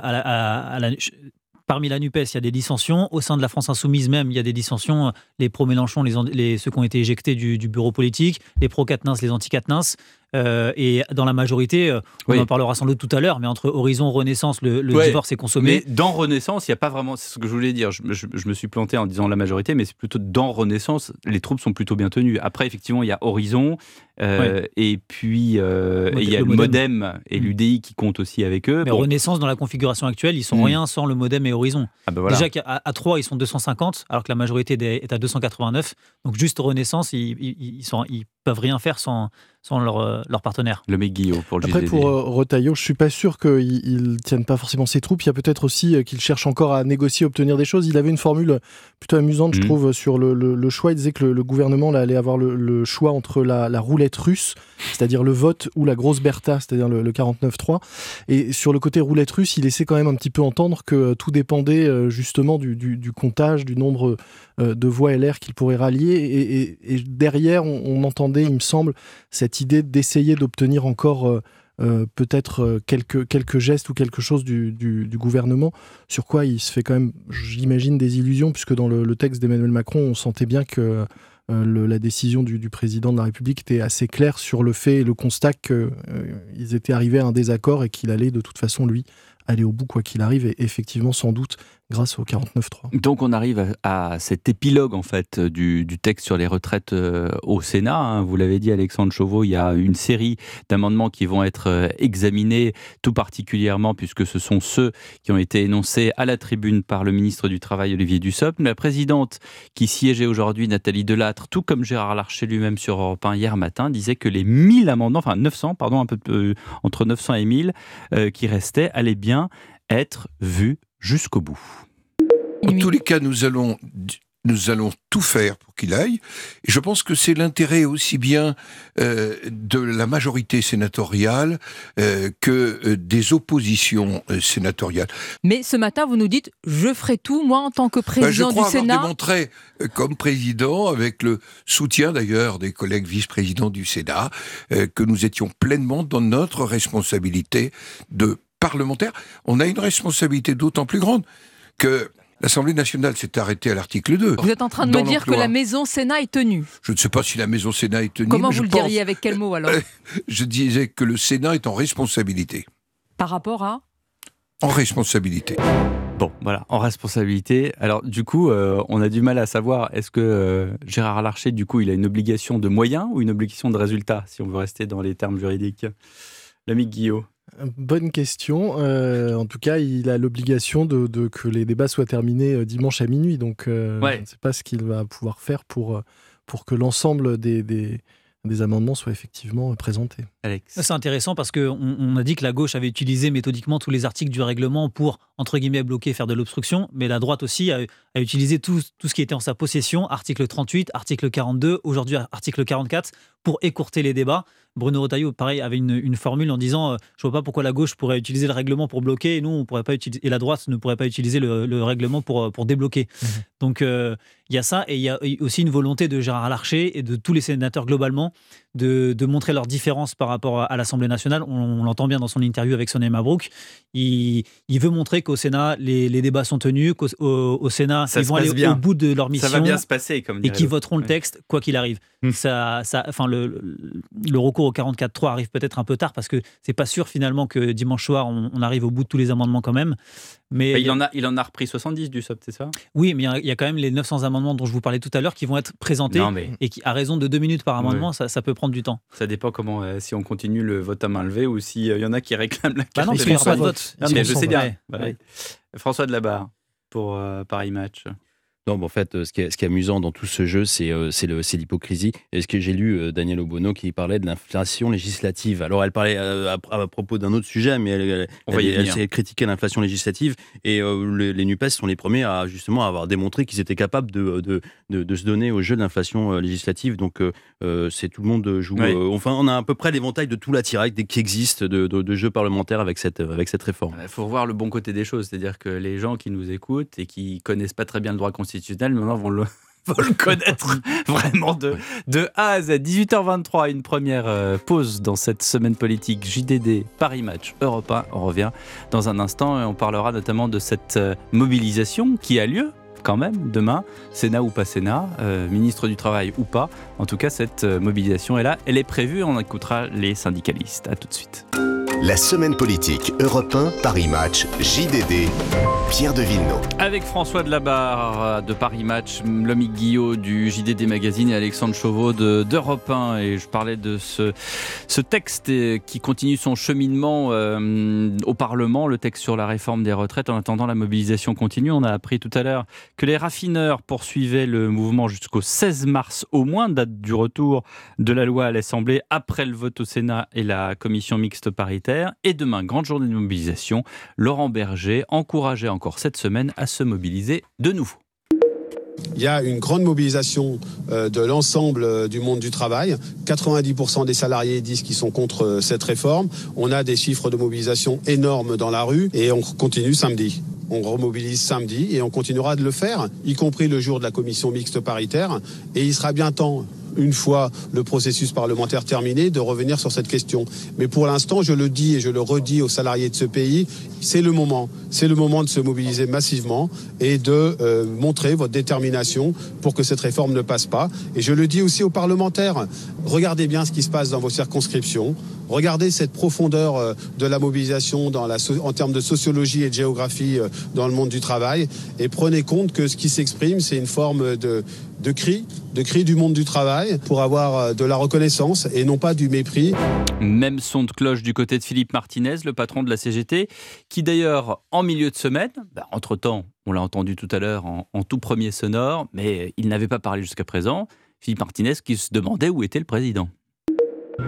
parmi la NUPES, il y a des dissensions. Au sein de la France Insoumise même, il y a des dissensions. Les pro-Mélenchon, les, ceux qui ont été éjectés du, bureau politique, les pro-Quatennens, les anti-Quatennens. Euh, et dans la majorité, euh, on Oui. en parlera sans doute tout à l'heure, mais entre Horizon, Renaissance, le, le Ouais. divorce est consommé. Mais dans Renaissance, il n'y a pas vraiment. C'est ce que je voulais dire. Je, me- je- je me suis planté en disant la majorité, mais c'est plutôt dans Renaissance, les troupes sont plutôt bien tenues. Après, effectivement, il y a Horizon, euh, et puis euh, il y a le Modem. Modem et Mm. l'UDI qui comptent aussi avec eux. Mais Bon. Renaissance, dans la configuration actuelle, ils sont Mm. rien sans le modem et Horizon. Ah voilà. Déjà qu'à à 3, ils sont 250, alors que la majorité des- est à 289. Donc juste Renaissance, ils, ils, ils sont, ils peuvent rien faire sans, sans leur, euh, leur partenaire. Le mec Guillaume pour le Après, pour euh, Retailleau, je suis pas sûr qu'ils ne tiennent pas forcément ses troupes. Il y a peut-être aussi euh, qu'il cherche encore à négocier, obtenir des choses. Il avait une formule plutôt amusante, je Mhm. trouve, sur le, le- le choix. Il disait que le, le gouvernement là, allait avoir le, le choix entre la, la roulette russe, c'est-à-dire le vote, ou la grosse Bertha, c'est-à-dire le, le 49-3. Et sur le côté roulette russe, il laissait quand même un petit peu entendre que euh, tout dépendait euh, justement du, du- du comptage, du nombre euh, de voix LR qu'il pourrait rallier. Et, et- et derrière, on, on entendait, il me semble, cette idée d'essayer d'obtenir encore euh, euh, peut-être euh, quelques, quelques gestes ou quelque chose du, gouvernement, sur quoi il se fait quand même, j'imagine, des illusions, puisque dans le, texte d'Emmanuel Macron, on sentait bien que la décision du, du président de la République était assez claire sur le fait et le constat qu'ils étaient arrivés à un désaccord et qu'il allait de toute façon, lui, aller au bout quoi qu'il arrive, et effectivement, sans doute, grâce au 49.3. Donc on arrive à, cet épilogue en fait du, du texte sur les retraites euh, au Sénat. hein. Vous l'avez dit Alexandre Chauveau, il y a une série d'amendements qui vont être euh, examinés, tout particulièrement puisque ce sont ceux qui ont été énoncés à la tribune par le ministre du Travail Olivier Dussopt. La présidente qui siégeait aujourd'hui, Nathalie Delattre, tout comme Gérard Larcher lui-même sur Europe 1 hier matin, disait que les 1000 amendements, enfin 900, pardon, un peu euh, entre 900 et 1000 euh, qui restaient, allaient bien être vus jusqu'au bout. En tous les cas, nous allons, nous allons tout faire pour qu'il aille. Et je pense que c'est l'intérêt aussi bien euh, de la majorité sénatoriale euh, que euh, des oppositions euh, sénatoriales. Mais ce matin, vous nous dites, je ferai tout, moi, en tant que Ben, je président crois du avoir Sénat. démontré, comme président, avec le soutien d'ailleurs des collègues vice-présidents du Sénat, que nous étions pleinement dans notre responsabilité de parlementaire. On a une responsabilité d'autant plus grande que l'Assemblée nationale s'est arrêtée à l'article 2. Vous êtes en train de me dire que la maison Sénat est tenue. Je ne sais pas si la maison Sénat est tenue. Comment vous je le pense- diriez Avec quel mot alors [laughs] Je disais que le Sénat est en responsabilité. Par rapport à En responsabilité. Bon, voilà, en responsabilité. Alors, du coup, euh, on a du mal à savoir, est-ce que euh, Gérard Larcher, du coup, il a une obligation de moyens ou une obligation de résultat, si on veut rester dans les termes juridiques? L'ami Guillaume. Bonne question. Euh, en tout cas, il a l'obligation de, de- que les débats soient terminés euh, dimanche à minuit. Donc, euh, Ouais. je ne sais pas ce qu'il va pouvoir faire pour, euh, pour que l'ensemble des, des, des amendements soient effectivement présentés. Alex. C'est intéressant parce qu'on on a dit que la gauche avait utilisé méthodiquement tous les articles du règlement pour, entre guillemets, bloquer, faire de l'obstruction, mais la droite aussi a, a utilisé tout, tout ce qui était en sa possession, article 38, article 42, aujourd'hui article 44, pour écourter les débats. Bruno Retailleau, pareil, avait une, une formule en disant euh, Je vois pas pourquoi la gauche pourrait utiliser le règlement pour bloquer et nous, on pourrait pas et la droite ne pourrait pas utiliser le, le règlement pour, euh, pour débloquer. Donc euh, il y a ça, et il y a aussi une volonté de Gérard Larcher et de tous les sénateurs globalement de, de montrer leurs différences par rapport à, l'Assemblée nationale. On, on l'entend bien dans son interview avec Sonia Mabrouk. Il, il veut montrer qu'au Sénat, les, les débats sont tenus, qu'au au, au Sénat, Ça ils vont aller bien. au bout de leur mission. Ça va bien se passer, comme Et dirait qui l'autre. voteront le texte, quoi qu'il arrive. Ça, ça, enfin, le, le- le recours au 44.3 arrive peut-être un peu tard parce que c'est pas sûr finalement que dimanche soir on, on arrive au bout de tous les amendements quand même. Mais Bah, il, en a, il en a repris 70 du SOP, c'est ça? Oui, mais il y a- quand même les 900 amendements dont je vous parlais tout à l'heure qui vont être présentés Non, mais- et qui, à raison de deux minutes par amendement, ça, ça peut prendre du temps. Ça dépend comment, euh, si on continue le vote à main levée ou s'il y en a qui réclament la Bah carte non, parce qu'il y aura pas de vote. Non, Ils mais je sais sans bien. vote. Bah Ouais. oui. François de la Barre pour euh, Paris Match. Non, mais en fait, euh, ce qui est, ce qui est amusant dans tout ce jeu, c'est euh, c'est l'hypocrisie. Est-ce que j'ai lu euh, Daniel Obono qui parlait de l'inflation législative Alors, elle parlait à, à propos d'un autre sujet, mais elle, elle, On va y elle- elle venir. s'est critiquée l'inflation législative. Et euh, le- les NUPES sont les premiers à justement avoir démontré qu'ils étaient capables de, de, de, de se donner au jeu de l'inflation législative. Donc, euh, c'est tout le monde joue. Oui. euh, enfin, on a à peu près l'éventail de tout l'attirail qui existe de, jeux parlementaires avec cette, avec cette réforme. Il faut revoir le bon côté des choses, c'est-à-dire que les gens qui nous écoutent et qui connaissent pas très bien le droit constitutionnel, maintenant vont le, [laughs] vont le connaître [laughs] vraiment de, de A à Z. 18h23, une première euh, pause dans cette semaine politique JDD Paris Match Europe 1. On revient dans un instant et on parlera notamment de cette euh, mobilisation qui a lieu quand même demain, Sénat ou pas Sénat, euh, ministre du Travail ou pas. En tout cas, cette mobilisation est là, elle est prévue, on écoutera les syndicalistes. À tout de suite. La semaine politique Europe 1, Paris Match, JDD, Pierre de Villeneuve. Avec François Delabarre euh, de Paris Match, Lomique Guillot du JDD Magazine et Alexandre Chauveau de- d'Europe 1. Et je parlais de ce, ce texte euh, qui continue son cheminement euh, au Parlement, le texte sur la réforme des retraites. En attendant, la mobilisation continue. On a appris tout à l'heure que les raffineurs poursuivaient le mouvement jusqu'au 16 mars au moins, date du retour de la loi à l'Assemblée après le vote au Sénat et la commission mixte paritaire. Et demain, grande journée de mobilisation. Laurent Berger encourageait encore cette semaine à se mobiliser de nouveau. Il y a une grande mobilisation euh, de l'ensemble euh, du monde du travail. 90% des salariés disent qu'ils sont contre euh, cette réforme. On a des chiffres de mobilisation énormes dans la rue et on continue samedi. On remobilise samedi et on continuera de le faire, y compris le jour de la commission mixte paritaire. Et il sera bien temps, une fois le processus parlementaire terminé, de revenir sur cette question. Mais pour l'instant, je le dis et je le redis aux salariés de ce pays, c'est le moment. C'est le moment de se mobiliser massivement et de euh, montrer votre détermination pour que cette réforme ne passe pas. Et je le dis aussi aux parlementaires, regardez bien ce qui se passe dans vos circonscriptions. Regardez cette profondeur euh, de la mobilisation en termes de sociologie et de géographie euh, dans le monde du travail et prenez compte que ce qui s'exprime, c'est une forme de, de cri, de cri du monde du travail pour avoir euh, de la reconnaissance et non pas du mépris. Même son de cloche du côté de Philippe Martinez, le patron de la CGT, qui d'ailleurs, en milieu de semaine, bah, entre-temps, on l'a entendu tout à l'heure en, en tout premier sonore, mais il n'avait pas parlé jusqu'à présent, Philippe Martinez qui se demandait où était le président.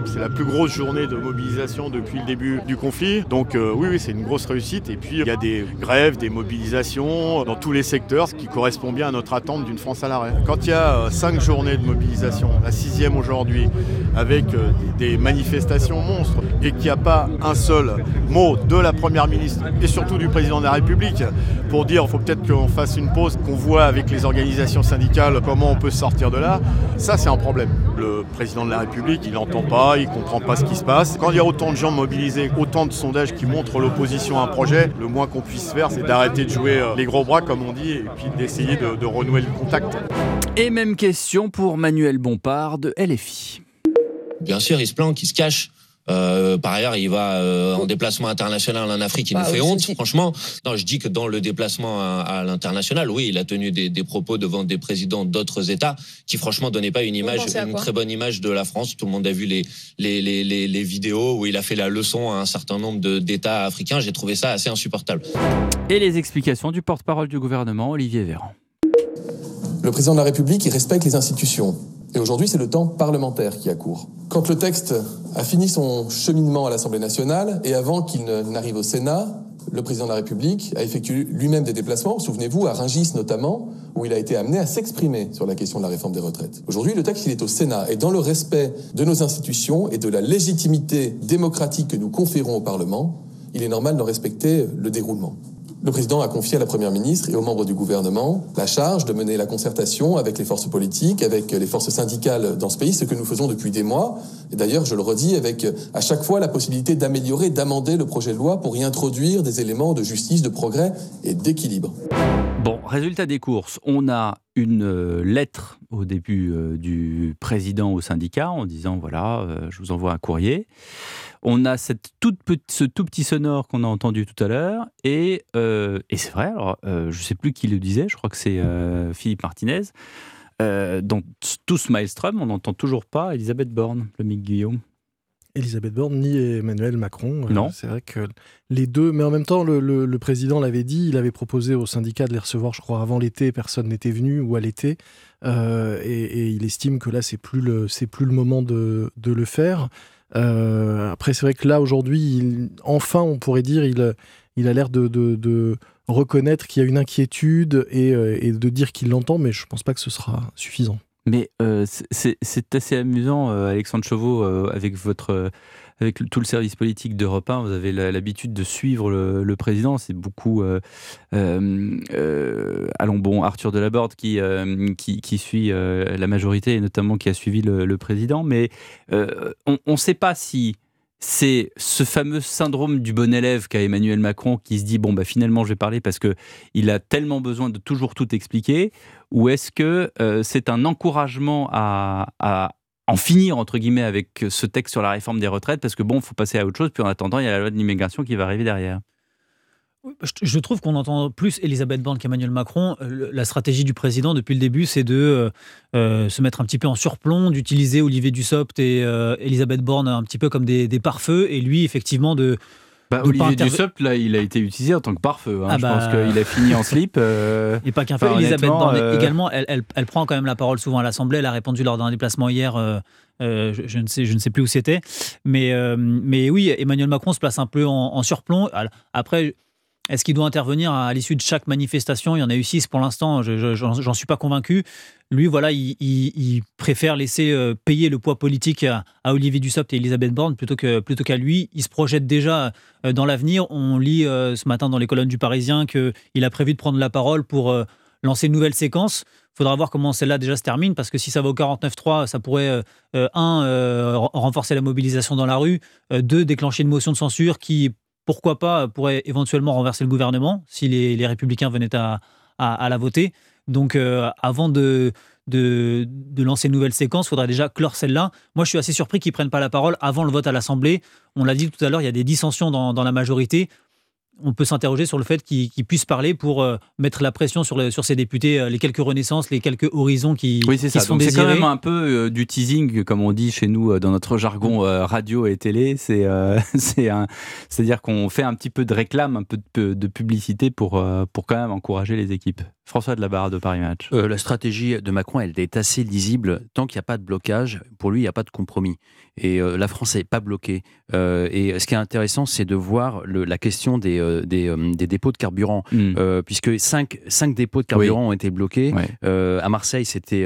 C'est la plus grosse journée de mobilisation depuis le début du conflit. Donc euh, oui, c'est une grosse réussite. Et puis il y a des grèves, des mobilisations dans tous les secteurs, ce qui correspond bien à notre attente d'une France à l'arrêt. Quand il y a euh, cinq journées de mobilisation, la sixième aujourd'hui, avec euh, des manifestations monstres, et qu'il n'y a pas un seul mot de la Première ministre et surtout du Président de la République pour dire il faut peut-être qu'on fasse une pause, qu'on voit avec les organisations syndicales comment on peut sortir de là, ça c'est un problème. Le Président de la République, il n'entend pas, il ne comprend pas ce qui se passe. Quand il y a autant de gens mobilisés, autant de sondages qui montrent l'opposition à un projet, le moins qu'on puisse faire, c'est d'arrêter de jouer euh, les gros bras, comme on dit, et puis d'essayer de, de renouer le contact. Et même question pour Manuel Bompard de LFI. Bien sûr, il se planque, il se cache. Euh, par ailleurs, il va euh, en déplacement international en Afrique, il Bah, nous fait oui, honte, franchement. Non, je dis que dans le déplacement à, à l'international, oui, il a tenu des, des propos devant des présidents d'autres États qui, franchement, donnaient pas une image, une très bonne image de la France. Tout le monde a vu les, les, les, les, les vidéos où il a fait la leçon à un certain nombre d'États africains. J'ai trouvé ça assez insupportable. Et les explications du porte-parole du gouvernement, Olivier Véran. Le président de la République, il respecte les institutions. Et aujourd'hui, c'est le temps parlementaire qui accourt. Quand le texte a fini son cheminement à l'Assemblée nationale et avant qu'il n'arrive au Sénat, le président de la République a effectué lui-même des déplacements, souvenez-vous, à Rungis notamment, où il a été amené à s'exprimer sur la question de la réforme des retraites. Aujourd'hui, le texte, il est au Sénat. Et dans le respect de nos institutions et de la légitimité démocratique que nous conférons au Parlement, il est normal d'en respecter le déroulement. Le président a confié à la première ministre et aux membres du gouvernement la charge de mener la concertation avec les forces politiques, avec les forces syndicales dans ce pays, ce que nous faisons depuis des mois. Et d'ailleurs, je le redis, avec à chaque fois la possibilité d'améliorer, d'amender le projet de loi pour y introduire des éléments de justice, de progrès et d'équilibre. Bon, résultat des courses. On a une euh, lettre au début euh, du président au syndicat en disant voilà, euh, je vous envoie un courrier. On a cette toute ce tout petit sonore qu'on a entendu tout à l'heure. Et, euh, et c'est vrai, alors, euh, je ne sais plus qui le disait, je crois que c'est euh, Philippe Martinez. Dans tout ce maelstrom, on n'entend toujours pas Elisabeth Borne, le Mick Guillaume. Elisabeth Borne ni Emmanuel Macron. Non. C'est vrai que les deux, mais en même temps, le, le- le président l'avait dit, il avait proposé aux syndicats de les recevoir, je crois, avant l'été, personne n'était venu, ou à l'été, Euh, et, et il estime que là, c'est plus le, c'est plus le moment de, de le faire. Euh, après, c'est vrai que là, aujourd'hui, enfin, on pourrait dire, il, il a l'air de, reconnaître qu'il y a une inquiétude et, euh, de dire qu'il l'entend, mais je pense pas que ce sera suffisant. Mais euh, c'est- assez amusant, Alexandre Chauveau, avec votre, avec tout le service politique d'Europe 1, vous avez l'habitude de suivre le, président. C'est beaucoup, euh, euh, euh, allons bon, Arthur Delaborde qui, euh, qui, suit euh, la majorité et notamment qui a suivi le, président. Mais on ne sait pas si c'est ce fameux syndrome du bon élève qu'a Emmanuel Macron qui se dit bon bah finalement je vais parler parce que il a tellement besoin de toujours tout expliquer ou est-ce que c'est un encouragement à en finir entre guillemets avec ce texte sur la réforme des retraites parce que bon faut passer à autre chose puis en attendant il y a la loi de l'immigration qui va arriver derrière. Je, je trouve qu'on entend plus Elisabeth Borne qu'Emmanuel Macron. Euh, La stratégie du président depuis le début, c'est de euh, euh, se mettre un petit peu en surplomb, d'utiliser Olivier Dussopt et euh, Elisabeth Borne un petit peu comme des, des pare-feux, et lui, effectivement, de. Bah, Olivier Dussopt, là, il a été utilisé en tant que pare-feu. hein. Ah Je bah. pense qu'il a fini en slip. euh, [laughs] Et pas qu'un peu. enfin, Elisabeth Borne euh, également, elle, elle- elle prend quand même la parole souvent à l'Assemblée. Elle a répondu lors d'un déplacement hier. euh, je, je ne sais, je ne sais plus où c'était. Mais, mais oui, Emmanuel Macron se place un peu en, en surplomb. Après, est-ce qu'il doit intervenir à, l'issue de chaque manifestation? Il y en a eu six pour l'instant. Je- je- J'en suis pas convaincu. Lui, voilà, il, préfère laisser euh, payer le poids politique à, Olivier Dussopt et Elisabeth Borne plutôt que plutôt qu'à lui. Il se projette déjà euh, dans l'avenir. On lit euh, ce matin dans les colonnes du Parisien qu'il a prévu de prendre la parole pour lancer une nouvelle séquence. Il faudra voir comment celle-là déjà se termine, parce que si ça va au 49-3, ça pourrait, un, ren- renforcer la mobilisation dans la rue, euh, deux, déclencher une motion de censure qui, pourquoi pas, pourrait éventuellement renverser le gouvernement si les, les républicains venaient à, à- à la voter. Donc, euh, avant de, de, de lancer une nouvelle séquence, il faudrait déjà clore celle-là. Moi, je suis assez surpris qu'ils ne prennent pas la parole avant le vote à l'Assemblée. On l'a dit tout à l'heure, il y a des dissensions dans, dans la majorité on peut s'interroger sur le fait qu'ils puissent parler pour euh, mettre la pression sur, le- sur ces députés, euh, les quelques renaissances, les quelques horizons qui, Oui, c'est qui ça. sont c'est quand même un peu euh, du teasing, comme on dit chez nous dans notre jargon radio et télé. C'est [laughs] c'est-à-dire qu'on fait un petit peu de réclame, un peu de, de publicité pour, pour quand même encourager les équipes. François de la Barre de Paris Match. Euh, la stratégie de Macron, elle est assez lisible. Tant qu'il n'y a pas de blocage, pour lui, il n'y a pas de compromis. Et euh, la France n'est pas bloquée. Euh, et ce qui est intéressant, c'est de voir le- la question des, des, des dépôts de carburant. Mm. Euh, puisque cinq, cinq dépôts de carburant ont été bloqués. À Marseille, c'était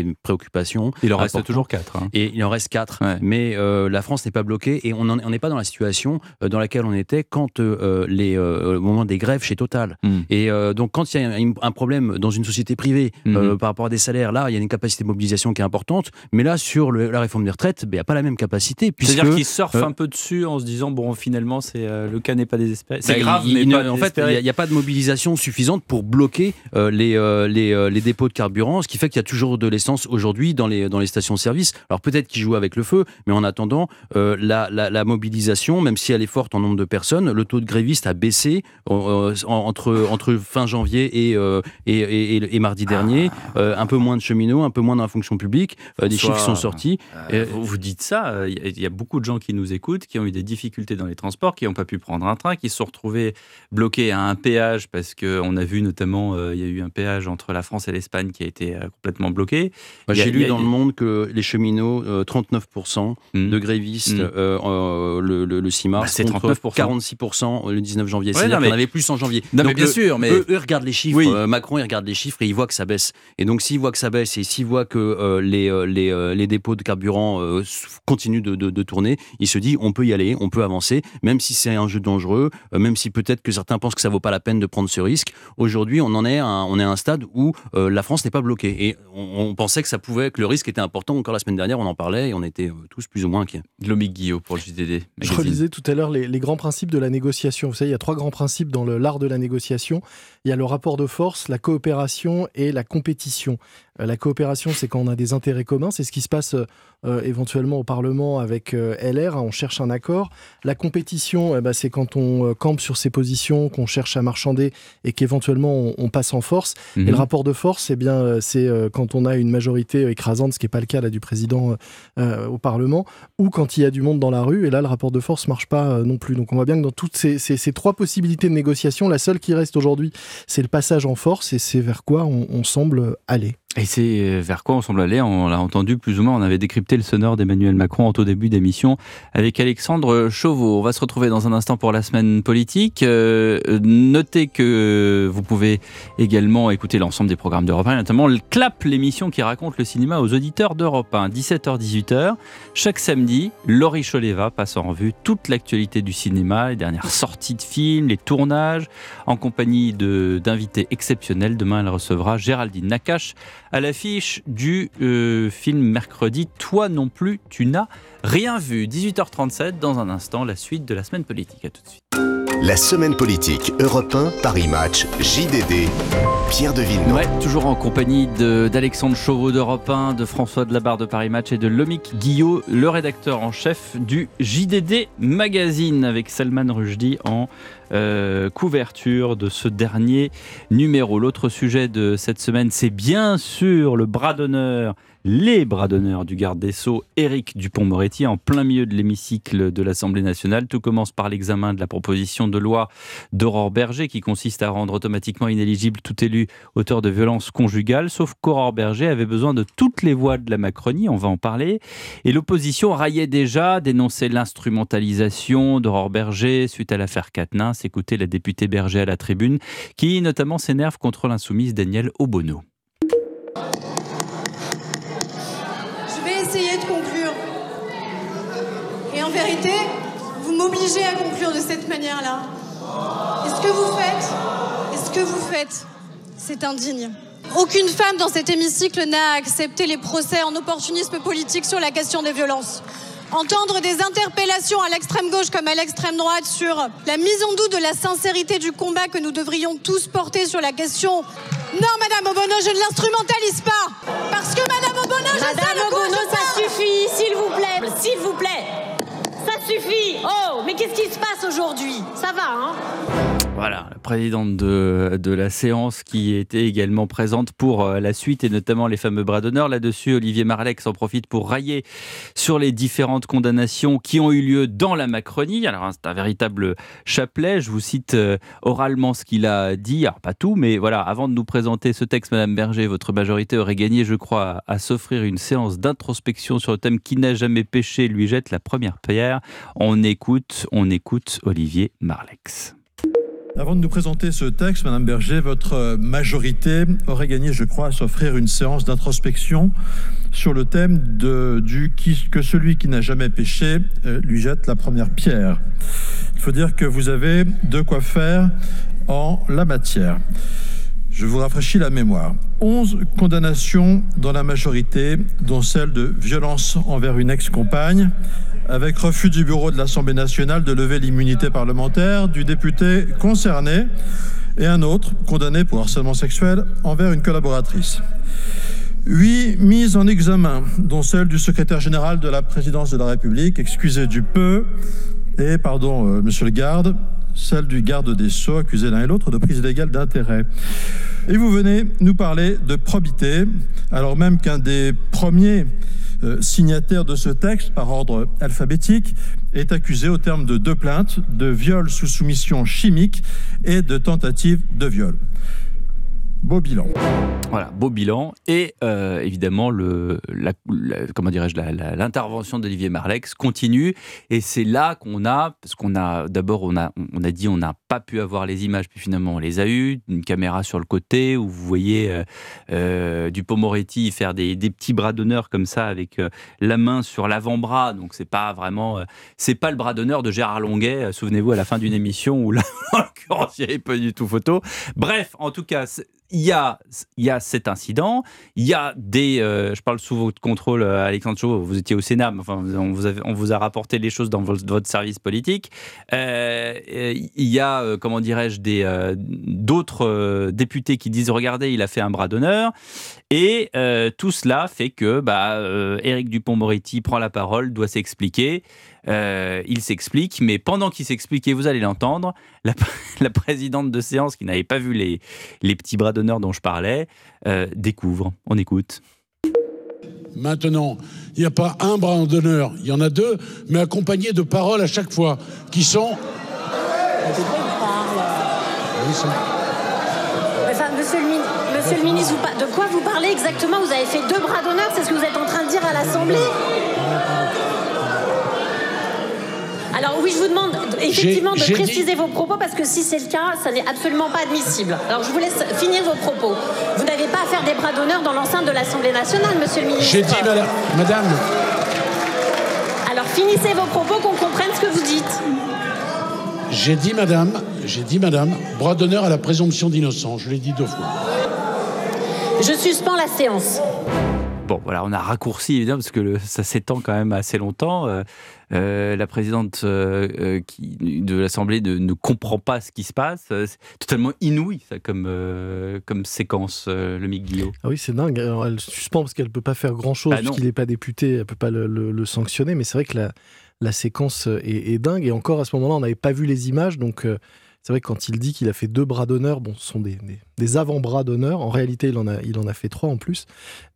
une préoccupation. Il en reste toujours quatre, hein. Et il en reste quatre. Mais euh, la France n'est pas bloquée et on n'est pas dans la situation dans laquelle on était quand les, au moment des grèves chez Total. Mm. Et donc, quand il y a un, un problème dans une société privée Mhm. euh, par rapport à des salaires, là, il y a une capacité de mobilisation qui est importante. Mais là, sur le- la réforme des retraites, ben, il n'y a pas la même capacité. C'est-à-dire qu'ils surfent euh, un peu dessus en se disant bon finalement c'est euh, le cas n'est pas désespéré. bah, C'est grave il- mais il pas ne- en fait, il n'y a, pas de mobilisation suffisante pour bloquer les, les, les dépôts de carburant, ce qui fait qu'il y a toujours de l'essence aujourd'hui dans les, dans les stations-service. Alors peut-être qu'ils jouent avec le feu, mais en attendant, la, la- la mobilisation, même si elle est forte en nombre de personnes, le taux de grévistes a baissé en- entre, entre fin janvier et, euh, et, et- et- et mardi dernier. Euh, un peu moins de cheminots, un peu moins dans la fonction publique, euh, des chiffres sont sortis. Euh, vous, vous dites ça, il y a- il y, a beaucoup de gens qui nous écoutent, qui ont eu des difficultés dans les transports, qui n'ont pas pu prendre un train, qui se sont retrouvés bloqués à un péage parce qu'on a vu notamment, il y a eu un péage entre la France et l'Espagne qui a été complètement bloqué. J'ai lu a- dans le monde que les cheminots, euh, 39% de grévistes Mm. euh, euh, le, le, le 6 mars, Bah, contre 39%. 46% le 19 janvier. Ouais, C'est-à-dire mais- avait plus en janvier. Non, mais Donc, bien sûr, mais- Eux, eux regardent les chiffres. Oui. Euh, Macron, il regarde les chiffres et il voit que ça baisse. Et donc, s'il voit que ça baisse et s'il voit que euh, les, euh, les, euh, les dépôts de carburant euh, continuent de, de- de tourner, il se dit on peut y aller, on peut avancer, même si c'est un jeu dangereux, euh, même si peut-être que certains pensent que ça vaut pas la peine de prendre ce risque. Aujourd'hui, on en est à un, on est à un stade où euh, la France n'est pas bloquée. Et on, on pensait que ça pouvait, que le risque était important. Encore la semaine dernière, on en parlait et on était tous plus ou moins inquiets. Lomique Guillaume pour le JDD. Je relisais tout à l'heure les, les grands principes de la négociation. Vous savez, il y a trois grands principes dans le- l'art de la négociation. Il y a le rapport de force, la coopération et la compétition. Euh, la coopération, c'est quand on a des intérêts communs. C'est ce qui se passe euh, euh, éventuellement au Parlement avec LR. hein, on cherche un accord. La compétition, eh ben, c'est quand on campe sur ses positions, qu'on cherche à marchander et qu'éventuellement on, on passe en force. Mhm. Et le rapport de force, eh bien, c'est quand on a une majorité écrasante, ce qui n'est pas le cas là, du président euh, au Parlement, ou quand il y a du monde dans la rue. Et là, le rapport de force marche pas euh, non plus. Donc on voit bien que dans toutes ces, ces- ces trois possibilités de négociation, la seule qui reste aujourd'hui, c'est le passage en force et c'est vers quoi on, on semble aller. Et c'est euh, vers quoi on semble aller On l'a entendu plus ou moins, on avait décrypté le sonore d'Emmanuel Macron en tout début d'émission avec Alexandre Chauveau. On va se retrouver dans un instant pour la semaine politique. Euh, notez que vous pouvez également écouter l'ensemble des programmes d'Europe 1, notamment le CLAP, l'émission qui raconte le cinéma aux auditeurs d'Europe 1, 17h-18h. Chaque samedi, Laurie Choleva passe en revue toute l'actualité du cinéma, les dernières sorties de films, les tournages, en compagnie d'invités exceptionnels. Demain, elle recevra Géraldine Nakache à l'affiche du euh, film mercredi Toi non plus, tu n'as rien vu. 18h37, dans un instant, la suite de la semaine politique. À tout de suite. La semaine politique Europe 1, Paris Match, JDD, Pierre de. Ouais, toujours en compagnie d'Alexandre Chauveau d'Europe 1, de François Delabarre de Paris Match et de Lomic Guillot, le rédacteur en chef du JDD Magazine, avec Salman Rushdie en euh, couverture de ce dernier numéro. L'autre sujet de cette semaine, c'est bien sûr le bras d'honneur, les bras d'honneur du garde des Sceaux, Éric Dupont-Moretti, en plein milieu de l'hémicycle de l'Assemblée nationale. Tout commence par l'examen de la proposition de loi d'Aurore Berger qui consiste à rendre automatiquement inéligible tout élu auteur de violences conjugales, sauf qu'Aurore Berger avait besoin de toutes les voix de la Macronie, on va en parler. Et l'opposition raillait déjà, dénonçait l'instrumentalisation d'Aurore Berger suite à l'affaire Quatennens. Écoutez la députée Berger à la tribune, qui notamment s'énerve contre l'insoumise Danielle Obono. M'obligez à conclure de cette manière-là. Et ce que vous faites, et ce que vous faites, c'est indigne. Aucune femme dans cet hémicycle n'a accepté les procès en opportunisme politique sur la question des violences. Entendre des interpellations à l'extrême gauche comme à l'extrême droite sur la mise en doute de la sincérité du combat que nous devrions tous porter sur la question. Non, Madame Obono, je ne l'instrumentalise pas. Parce que Madame Obono, je sais Madame de quoi Obono, je ça parle. suffit, s'il vous plaît, s'il vous plaît. Suffit. Oh, mais qu'est-ce qui se passe aujourd'hui? Ça va, hein? Voilà, la présidente de, de la séance qui était également présente pour euh, la suite et notamment les fameux bras d'honneur. Là-dessus, Olivier Marlex en profite pour railler sur les différentes condamnations qui ont eu lieu dans la Macronie. Alors, hein, c'est un véritable chapelet. Je vous cite euh, oralement ce qu'il a dit. Alors, pas tout, mais voilà, avant de nous présenter ce texte, Madame Berger, votre majorité aurait gagné, je crois, à, à s'offrir une séance d'introspection sur le thème qui n'a jamais péché? lui jette la première pierre. On écoute, on écoute Olivier Marlex. Avant de nous présenter ce texte, Madame Berger, votre euh, majorité aurait gagné, je crois, à s'offrir une séance d'introspection sur le thème de, du qui, que celui qui n'a jamais péché euh, lui jette la première pierre. Il faut dire que vous avez de quoi faire en la matière. Je vous rafraîchis la mémoire. 11 condamnations dans la majorité, dont celle de violence envers une ex-compagne, avec refus du bureau de l'Assemblée nationale de lever l'immunité parlementaire du député concerné, et un autre condamné pour harcèlement sexuel envers une collaboratrice. Huit mises en examen, dont celle du secrétaire général de la présidence de la République, excusé du peu, et, pardon, euh, monsieur le garde, celle du garde des Sceaux, accusé l'un et l'autre de prise illégale d'intérêt. Et vous venez nous parler de probité, alors même qu'un des premiers euh, signataires de ce texte, par ordre alphabétique, est accusé au terme de deux plaintes de viol sous soumission chimique et de tentative de viol. Beau bilan. Voilà, beau bilan. Et euh, évidemment, le, comment dirais-je, l'intervention d'Olivier Marlex continue. Et c'est là qu'on a, parce qu'on a, d'abord, on a, on a dit on n'a pas pu avoir les images, puis finalement on les a eues. Une caméra sur le côté où vous voyez euh, euh, Dupont-Moretti faire des, des petits bras d'honneur comme ça avec euh, la main sur l'avant-bras. Donc c'est pas vraiment, euh, c'est pas le bras d'honneur de Gérard Longuet. euh, Souvenez-vous à la fin d'une émission où là, [laughs] en l'occurrence, il n'y avait pas du tout photo. Bref, en tout cas, il y a, il y a cet incident, il y a des, je parle sous votre contrôle, Alexandre Chauveau, vous étiez au Sénat, mais enfin, on vous, avez- on vous a rapporté les choses dans votre, service politique. Il y a, euh, comment dirais-je, des, euh, d'autres euh, députés qui disent, regardez, il a fait un bras d'honneur. Et euh, tout cela fait que bah, euh, Éric Dupont-Moretti prend la parole, doit s'expliquer. Euh, il s'explique, mais pendant qu'il s'explique, et vous allez l'entendre, la, [laughs] la présidente de séance, qui n'avait pas vu les, les petits bras d'honneur dont je parlais, euh, découvre. On écoute. Maintenant, il n'y a pas un bras d'honneur, il y en a deux, mais accompagnés de paroles à chaque fois, qui sont... Enfin, monsieur le, min- monsieur le ministre, vous de quoi vous parlez exactement? Vous avez fait deux bras d'honneur, c'est ce que vous êtes en train de dire à l'Assemblée? Alors oui, je vous demande effectivement de dit- préciser vos propos parce que si c'est le cas, ça n'est absolument pas admissible. Alors je vous laisse finir vos propos. Vous n'avez pas à faire des bras d'honneur dans l'enceinte de l'Assemblée nationale, monsieur le ministre. J'ai dit, madame, Alors finissez vos propos qu'on comprenne ce que vous. J'ai dit, madame, j'ai dit, madame, bras d'honneur à la présomption d'innocence, je l'ai dit deux fois. Je suspends la séance. Bon, voilà, on a raccourci évidemment parce que le- ça s'étend quand même assez longtemps. Euh, euh, la présidente euh, euh, qui, de l'Assemblée ne, ne comprend pas ce qui se passe. C'est totalement inouï ça comme, euh, comme séquence, euh, le Mick Guillot. Ah oui, c'est dingue. Alors, elle suspend parce qu'elle peut pas faire grand chose, Bah non. puisqu'il n'est pas député, elle peut pas le, le- le sanctionner. Mais c'est vrai que la, la séquence est, est dingue. Et encore à ce moment-là, on n'avait pas vu les images. Donc euh, c'est vrai que quand il dit qu'il a fait deux bras d'honneur, bon, ce sont des, des- des avant-bras d'honneur. En réalité, il en, a, il en a fait trois en plus.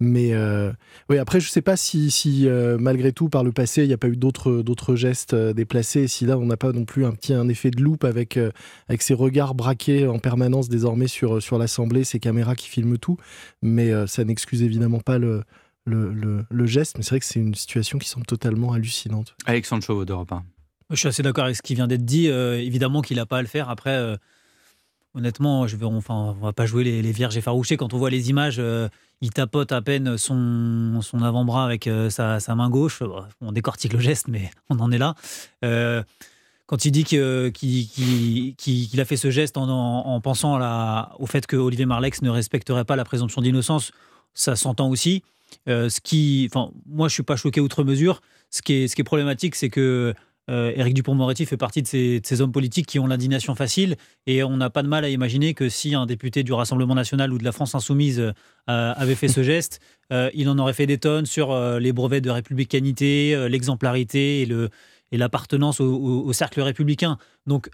Mais euh, oui, après, je sais pas si, si euh, malgré tout, par le passé, il n'y a pas eu d'autres gestes euh, déplacés. Si là, on n'a pas non plus un petit un effet de loupe avec, euh, avec ces regards braqués en permanence désormais sur, sur l'Assemblée, ces caméras qui filment tout. Mais euh, ça n'excuse évidemment pas le, le, le- le geste. Mais c'est vrai que c'est une situation qui semble totalement hallucinante. Alexandre Chauveau d'Europe 1. Je suis assez d'accord avec ce qui vient d'être dit. Euh, évidemment qu'il n'a pas à le faire. Après, euh, honnêtement, je vais, enfin, on va pas jouer les, les vierges effarouchées. Quand on voit les images, euh, il tapote à peine son, son avant-bras avec euh, sa, sa main gauche. Bon, on décortique le geste, mais [laughs] on en est là. Euh, quand il dit qu'il qu'il- qu'il- qu'il a fait ce geste en, en- en pensant à la- au fait que Olivier Marlex ne respecterait pas la présomption d'innocence, ça s'entend aussi. Euh, ce qui, enfin, moi, je suis pas choqué outre mesure. Ce qui est, ce qui est problématique, c'est que euh, Éric Dupont-Moretti fait partie de ces, de ces hommes politiques qui ont l'indignation facile, et on n'a pas de mal à imaginer que si un député du Rassemblement national ou de la France insoumise euh, avait fait ce [laughs] geste, il en aurait fait des tonnes sur les brevets de républicanité, l'exemplarité et le et l'appartenance au, au- au cercle républicain. Donc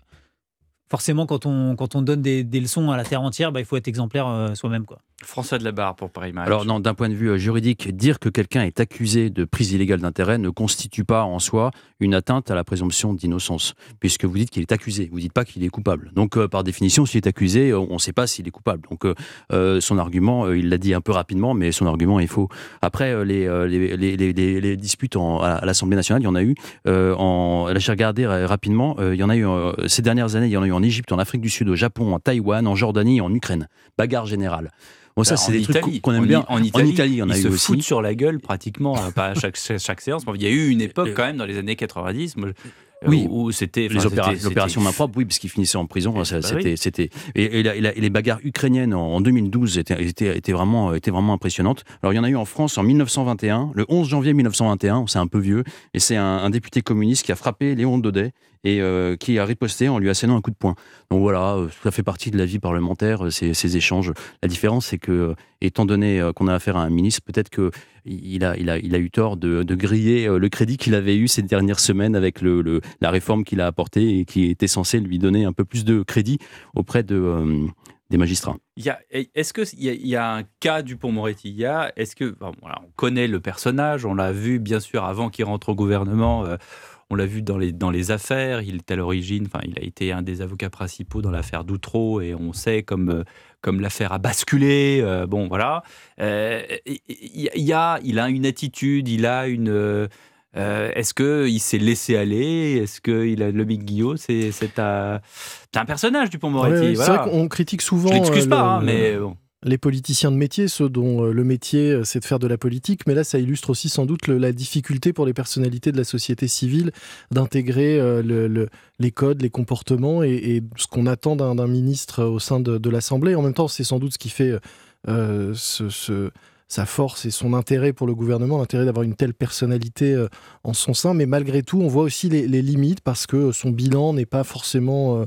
forcément, quand on, quand on donne des, des leçons à la terre entière, bah, il faut être exemplaire euh, soi-même. quoi. François de la Barre pour Paris Match. Alors, non, d'un point de vue euh, juridique, dire que quelqu'un est accusé de prise illégale d'intérêt ne constitue pas en soi une atteinte à la présomption d'innocence, puisque vous dites qu'il est accusé, vous dites pas qu'il est coupable. Donc, euh, par définition, s'il est accusé, on ne sait pas s'il est coupable. Donc, euh, son argument, euh, il l'a dit un peu rapidement, mais son argument est faux. Après, euh, les, les, les- les- disputes en- à, à l'Assemblée nationale, il y en a eu. euh, en, là, j'ai regardé rapidement, euh, il y en a eu euh, ces dernières années, il y en a eu en Égypte, en Afrique du Sud, au Japon, en Taïwan, en Jordanie et en Ukraine. Bagarre générale. Bon, ça, Bah, c'est en des trucs Italie. qu'on aime En bien. En Italie, il y en a ils eu se aussi. foutent sur la gueule pratiquement euh, pas à chaque, chaque séance. Bon, Il y a eu une époque quand même dans les années 90 moi, euh, Oui, où, c'était l'opération main propre, oui, parce qu'ils finissaient en prison. ça, bah c'était, oui. c'était, et, les bagarres ukrainiennes en, en 2012 étaient, étaient, étaient vraiment, étaient vraiment impressionnantes. Alors il y en a eu en France en 1921, le 11 janvier 1921, c'est un peu vieux, et c'est un, un député communiste qui a frappé Léon Daudet et euh, qui a riposté en lui assénant un coup de poing. Donc voilà, euh, ça fait partie de la vie parlementaire, euh, ces, échanges. La différence, c'est que, étant donné qu'on a affaire à un ministre, peut-être que il a, eu tort de, griller le crédit qu'il avait eu ces dernières semaines avec la réforme qu'il a apportée et qui était censée lui donner un peu plus de crédit auprès de, des magistrats. Est-ce qu'il y, a- un cas du y a- Est-ce que voilà, on connaît le personnage On l'a vu bien sûr avant qu'il rentre au gouvernement. On l'a vu dans les, dans les affaires. Il est à l'origine. Enfin, il a été un des avocats principaux dans l'affaire Doutreau et on sait comme euh, comme l'affaire a basculé. euh, bon, voilà. Euh, Il y a, il a une attitude. Il a une. euh, Est-ce qu'il s'est laissé aller? Est-ce qu'il a le Big Guillaume C'est un, un personnage du ouais, voilà. C'est vrai qu'on critique souvent. Je l'excuse pas, le- hein, mais bon. Les politiciens de métier, ceux dont euh, le métier euh, c'est de faire de la politique, mais là ça illustre aussi sans doute la difficulté pour les personnalités de la société civile d'intégrer euh, le- le- les codes, les comportements et, ce qu'on attend d'un ministre au sein de, l'Assemblée. En même temps, c'est sans doute ce qui fait sa force et son intérêt pour le gouvernement, l'intérêt d'avoir une telle personnalité en son sein. Mais malgré tout, on voit aussi les, limites parce que son bilan n'est pas forcément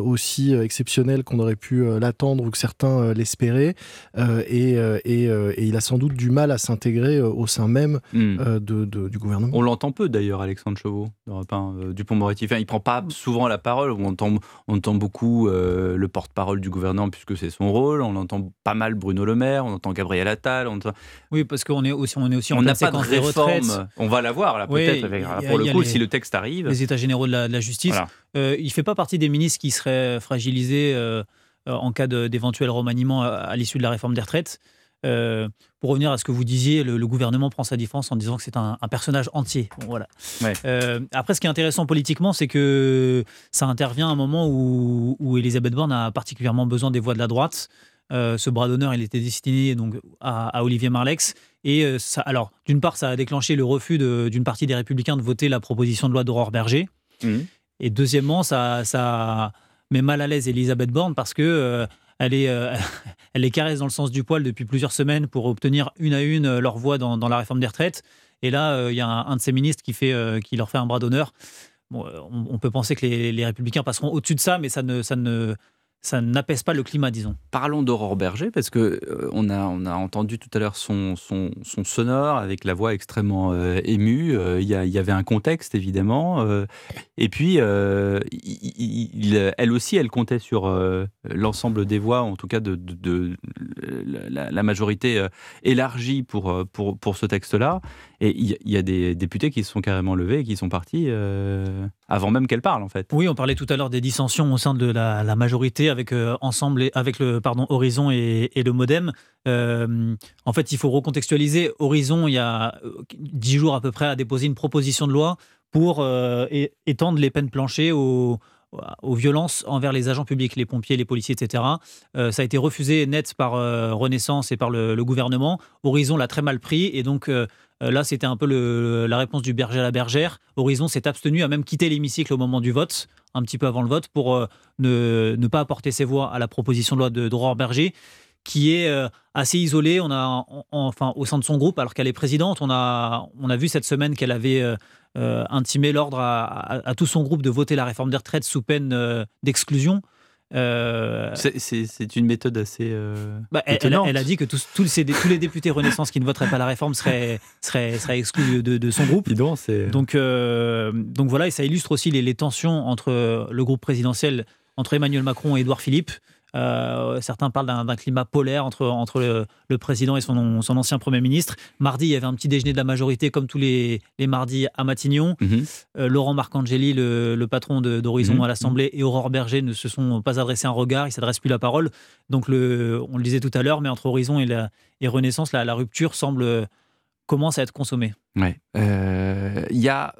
aussi euh, exceptionnel qu'on aurait pu euh, l'attendre ou que certains euh, l'espéraient. Euh, et, euh, et, euh, et il a sans doute du mal à s'intégrer euh, au sein même Hmm. euh, de, de- du gouvernement. On l'entend peu d'ailleurs, Alexandre Chauveau, d'Europe 1, euh, Dupont-Moretti. Enfin, il prend pas souvent la parole. On entend, on entend beaucoup euh, le porte-parole du gouvernement puisque c'est son rôle. On entend pas mal Bruno Le Maire. On entend Gabriel Attal. On entend... Oui, parce qu'on est aussi, on est aussi en On n'a pas de réforme. On va la voir là peut-être. pour y le coup, les- si le texte arrive. les états généraux de la, de la justice. Voilà. Euh, il fait pas partie des ministres qui seraient fragilisés euh, euh, en cas d'éventuel remaniement à, à l'issue de la réforme des retraites. Euh, pour revenir à ce que vous disiez, le, le gouvernement prend sa défense en disant que c'est un, un personnage entier. Bon, voilà. Ouais. Euh, après, ce qui est intéressant politiquement, c'est que ça intervient à un moment où, où Elisabeth Borne a particulièrement besoin des voix de la droite. Euh, ce bras d'honneur, il était destiné donc à, à Olivier Marlex. Et euh, ça, alors, d'une part, ça a déclenché le refus d'une partie des Républicains de voter la proposition de loi d'Aurore Berger. Mhm. Et deuxièmement, ça, ça met mal à l'aise Elisabeth Borne parce que euh, elle est, euh, [laughs] elle les caresse dans le sens du poil depuis plusieurs semaines pour obtenir une à une euh, leur voix dans, la réforme des retraites. Et là, il y a un, de ces ministres qui, fait, qui leur fait un bras d'honneur. On peut penser que les, les républicains passeront au-dessus de ça, mais ça ne, ça ne, ça n'apaise pas le climat, disons. Parlons d'Aurore Berger, parce que euh, a, on a entendu tout à l'heure son, son, son sonore avec la voix extrêmement euh, émue. Euh, Il y, a- il y avait un contexte, évidemment. euh, et puis, euh, il- il- elle aussi, elle comptait sur euh, l'ensemble des voix, en tout cas de, de- de la, la majorité euh, élargie pour, euh, pour, pour ce texte-là. Et il y, a- des députés qui se sont carrément levés et qui sont partis euh, avant même qu'elle parle, en fait. Oui, on parlait tout à l'heure des dissensions au sein de la, majorité avec euh, ensemble avec le pardon Horizon et, le MoDem. Euh, en fait, il faut recontextualiser. Horizon, il y a dix jours à peu près, a déposé une proposition de loi pour étendre les peines planchées aux, aux violences envers les agents publics, les pompiers, les policiers, etc. Euh, ça a été refusé net par euh, Renaissance et par le, gouvernement. Horizon l'a très mal pris et donc euh, euh, là, c'était un peu la réponse du berger à la bergère. Horizon s'est abstenu à même quitter l'hémicycle au moment du vote, un petit peu avant le vote, pour euh, ne, pas apporter ses voix à la proposition de loi de d'Aurore Berger, qui est euh, assez isolée. On a, en- enfin, au sein de son groupe, alors qu'elle est présidente, on a, on a vu cette semaine qu'elle avait euh, intimé l'ordre à, à- à tout son groupe de voter la réforme des retraites sous peine euh, d'exclusion. Euh, C'est- une méthode assez. bah, elle, elle a, dit que tous, tous, ces- tous les députés Renaissance qui ne voteraient pas la réforme seraient, seraient, seraient exclus de, de son groupe. Donc, euh, donc voilà, et ça illustre aussi les, les tensions entre le groupe présidentiel, entre Emmanuel Macron et Édouard Philippe. Euh, certains parlent d'un climat polaire entre, entre le, le président et son, son ancien Premier ministre. Mardi, il y avait un petit déjeuner de la majorité, comme tous les, les mardis à Matignon. Mhm. Euh, Laurent Marcangeli, le, le patron d'Horizon Mhm. à l'Assemblée, et Aurore Berger ne se sont pas adressés un regard, ils s'adressent plus la parole. Donc, le, on le disait tout à l'heure, mais entre Horizon et, la, et Renaissance, la, la rupture semble commence à être consommée. Ouais. Euh, Il y a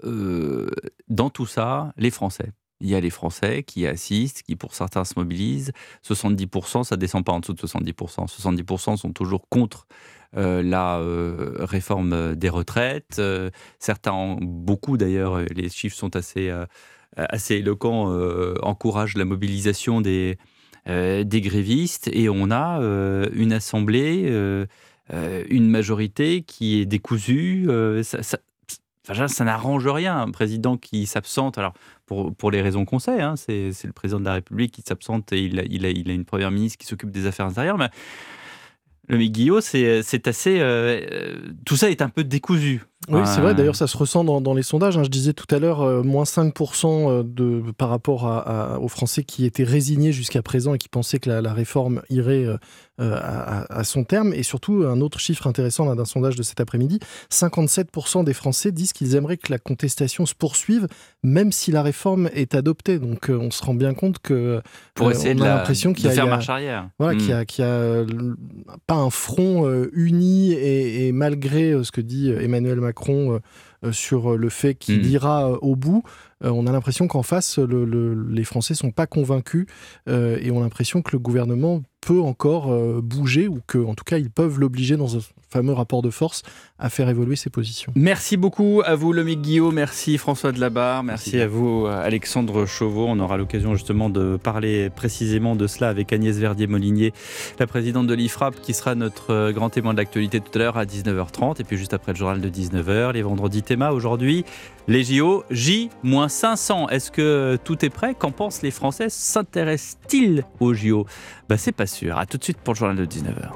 dans tout ça les Français. Il y a les Français qui assistent, qui pour certains se mobilisent. 70%, ça descend pas en dessous de 70%. 70% sont toujours contre euh, la euh, réforme des retraites. Euh, certains, beaucoup d'ailleurs, euh, les chiffres sont assez, euh, assez éloquents, euh, encouragent la mobilisation des, euh, des grévistes. Et on a euh, une assemblée, euh, euh, une majorité qui est décousue. euh, ça- Enfin, ça n'arrange rien. Un président qui s'absente, alors pour, pour les raisons qu'on sait, hein, c'est le président de la République qui s'absente et il a, il, a, une première ministre qui s'occupe des affaires intérieures. Mais le Guillot, c'est c'est assez. euh, euh, tout ça est un peu décousu. Oui, c'est vrai. Euh, D'ailleurs, ça se ressent dans, dans les sondages. hein. Je disais tout à l'heure, euh, moins 5% de, par rapport à- à- aux Français qui étaient résignés jusqu'à présent et qui pensaient que la, la réforme irait euh, euh, à, son terme. Et surtout, un autre chiffre intéressant d'un sondage de cet après-midi 57% des Français disent qu'ils aimeraient que la contestation se poursuive, même si la réforme est adoptée. Donc, euh, on se rend bien compte que. Pour euh, essayer on a l'impression qu'il y a- faire marche arrière. Voilà, Mm. qu'il y a, qu'il y a, euh, l- pas un front euh, uni et, et malgré euh, ce que dit euh, Emmanuel Macron euh, euh, sur euh, le fait qu'il Mm. ira euh, au bout, euh, on a l'impression qu'en face, le- le- les Français sont pas convaincus euh, et ont l'impression que le gouvernement peut encore euh, bouger ou que, en tout cas, ils peuvent l'obliger dans un fameux rapport de force à faire évoluer ses positions. Merci beaucoup à vous, Lomique Guillot. Merci François Delabarre. Merci, à vous, Alexandre Chauveau. On aura l'occasion justement de parler précisément de cela avec Agnès Verdier-Molinier, la présidente de l'IFRAP, qui sera notre euh, grand témoin de l'actualité tout à l'heure à 19h30. Et puis juste après le journal de 19h, les vendredis aujourd'hui, les JO, J-500. Est-ce que tout est prêt? Qu'en pensent les Français? S'intéressent-ils aux JO bah, C'est pas sûr. À tout de suite pour le journal de 19h.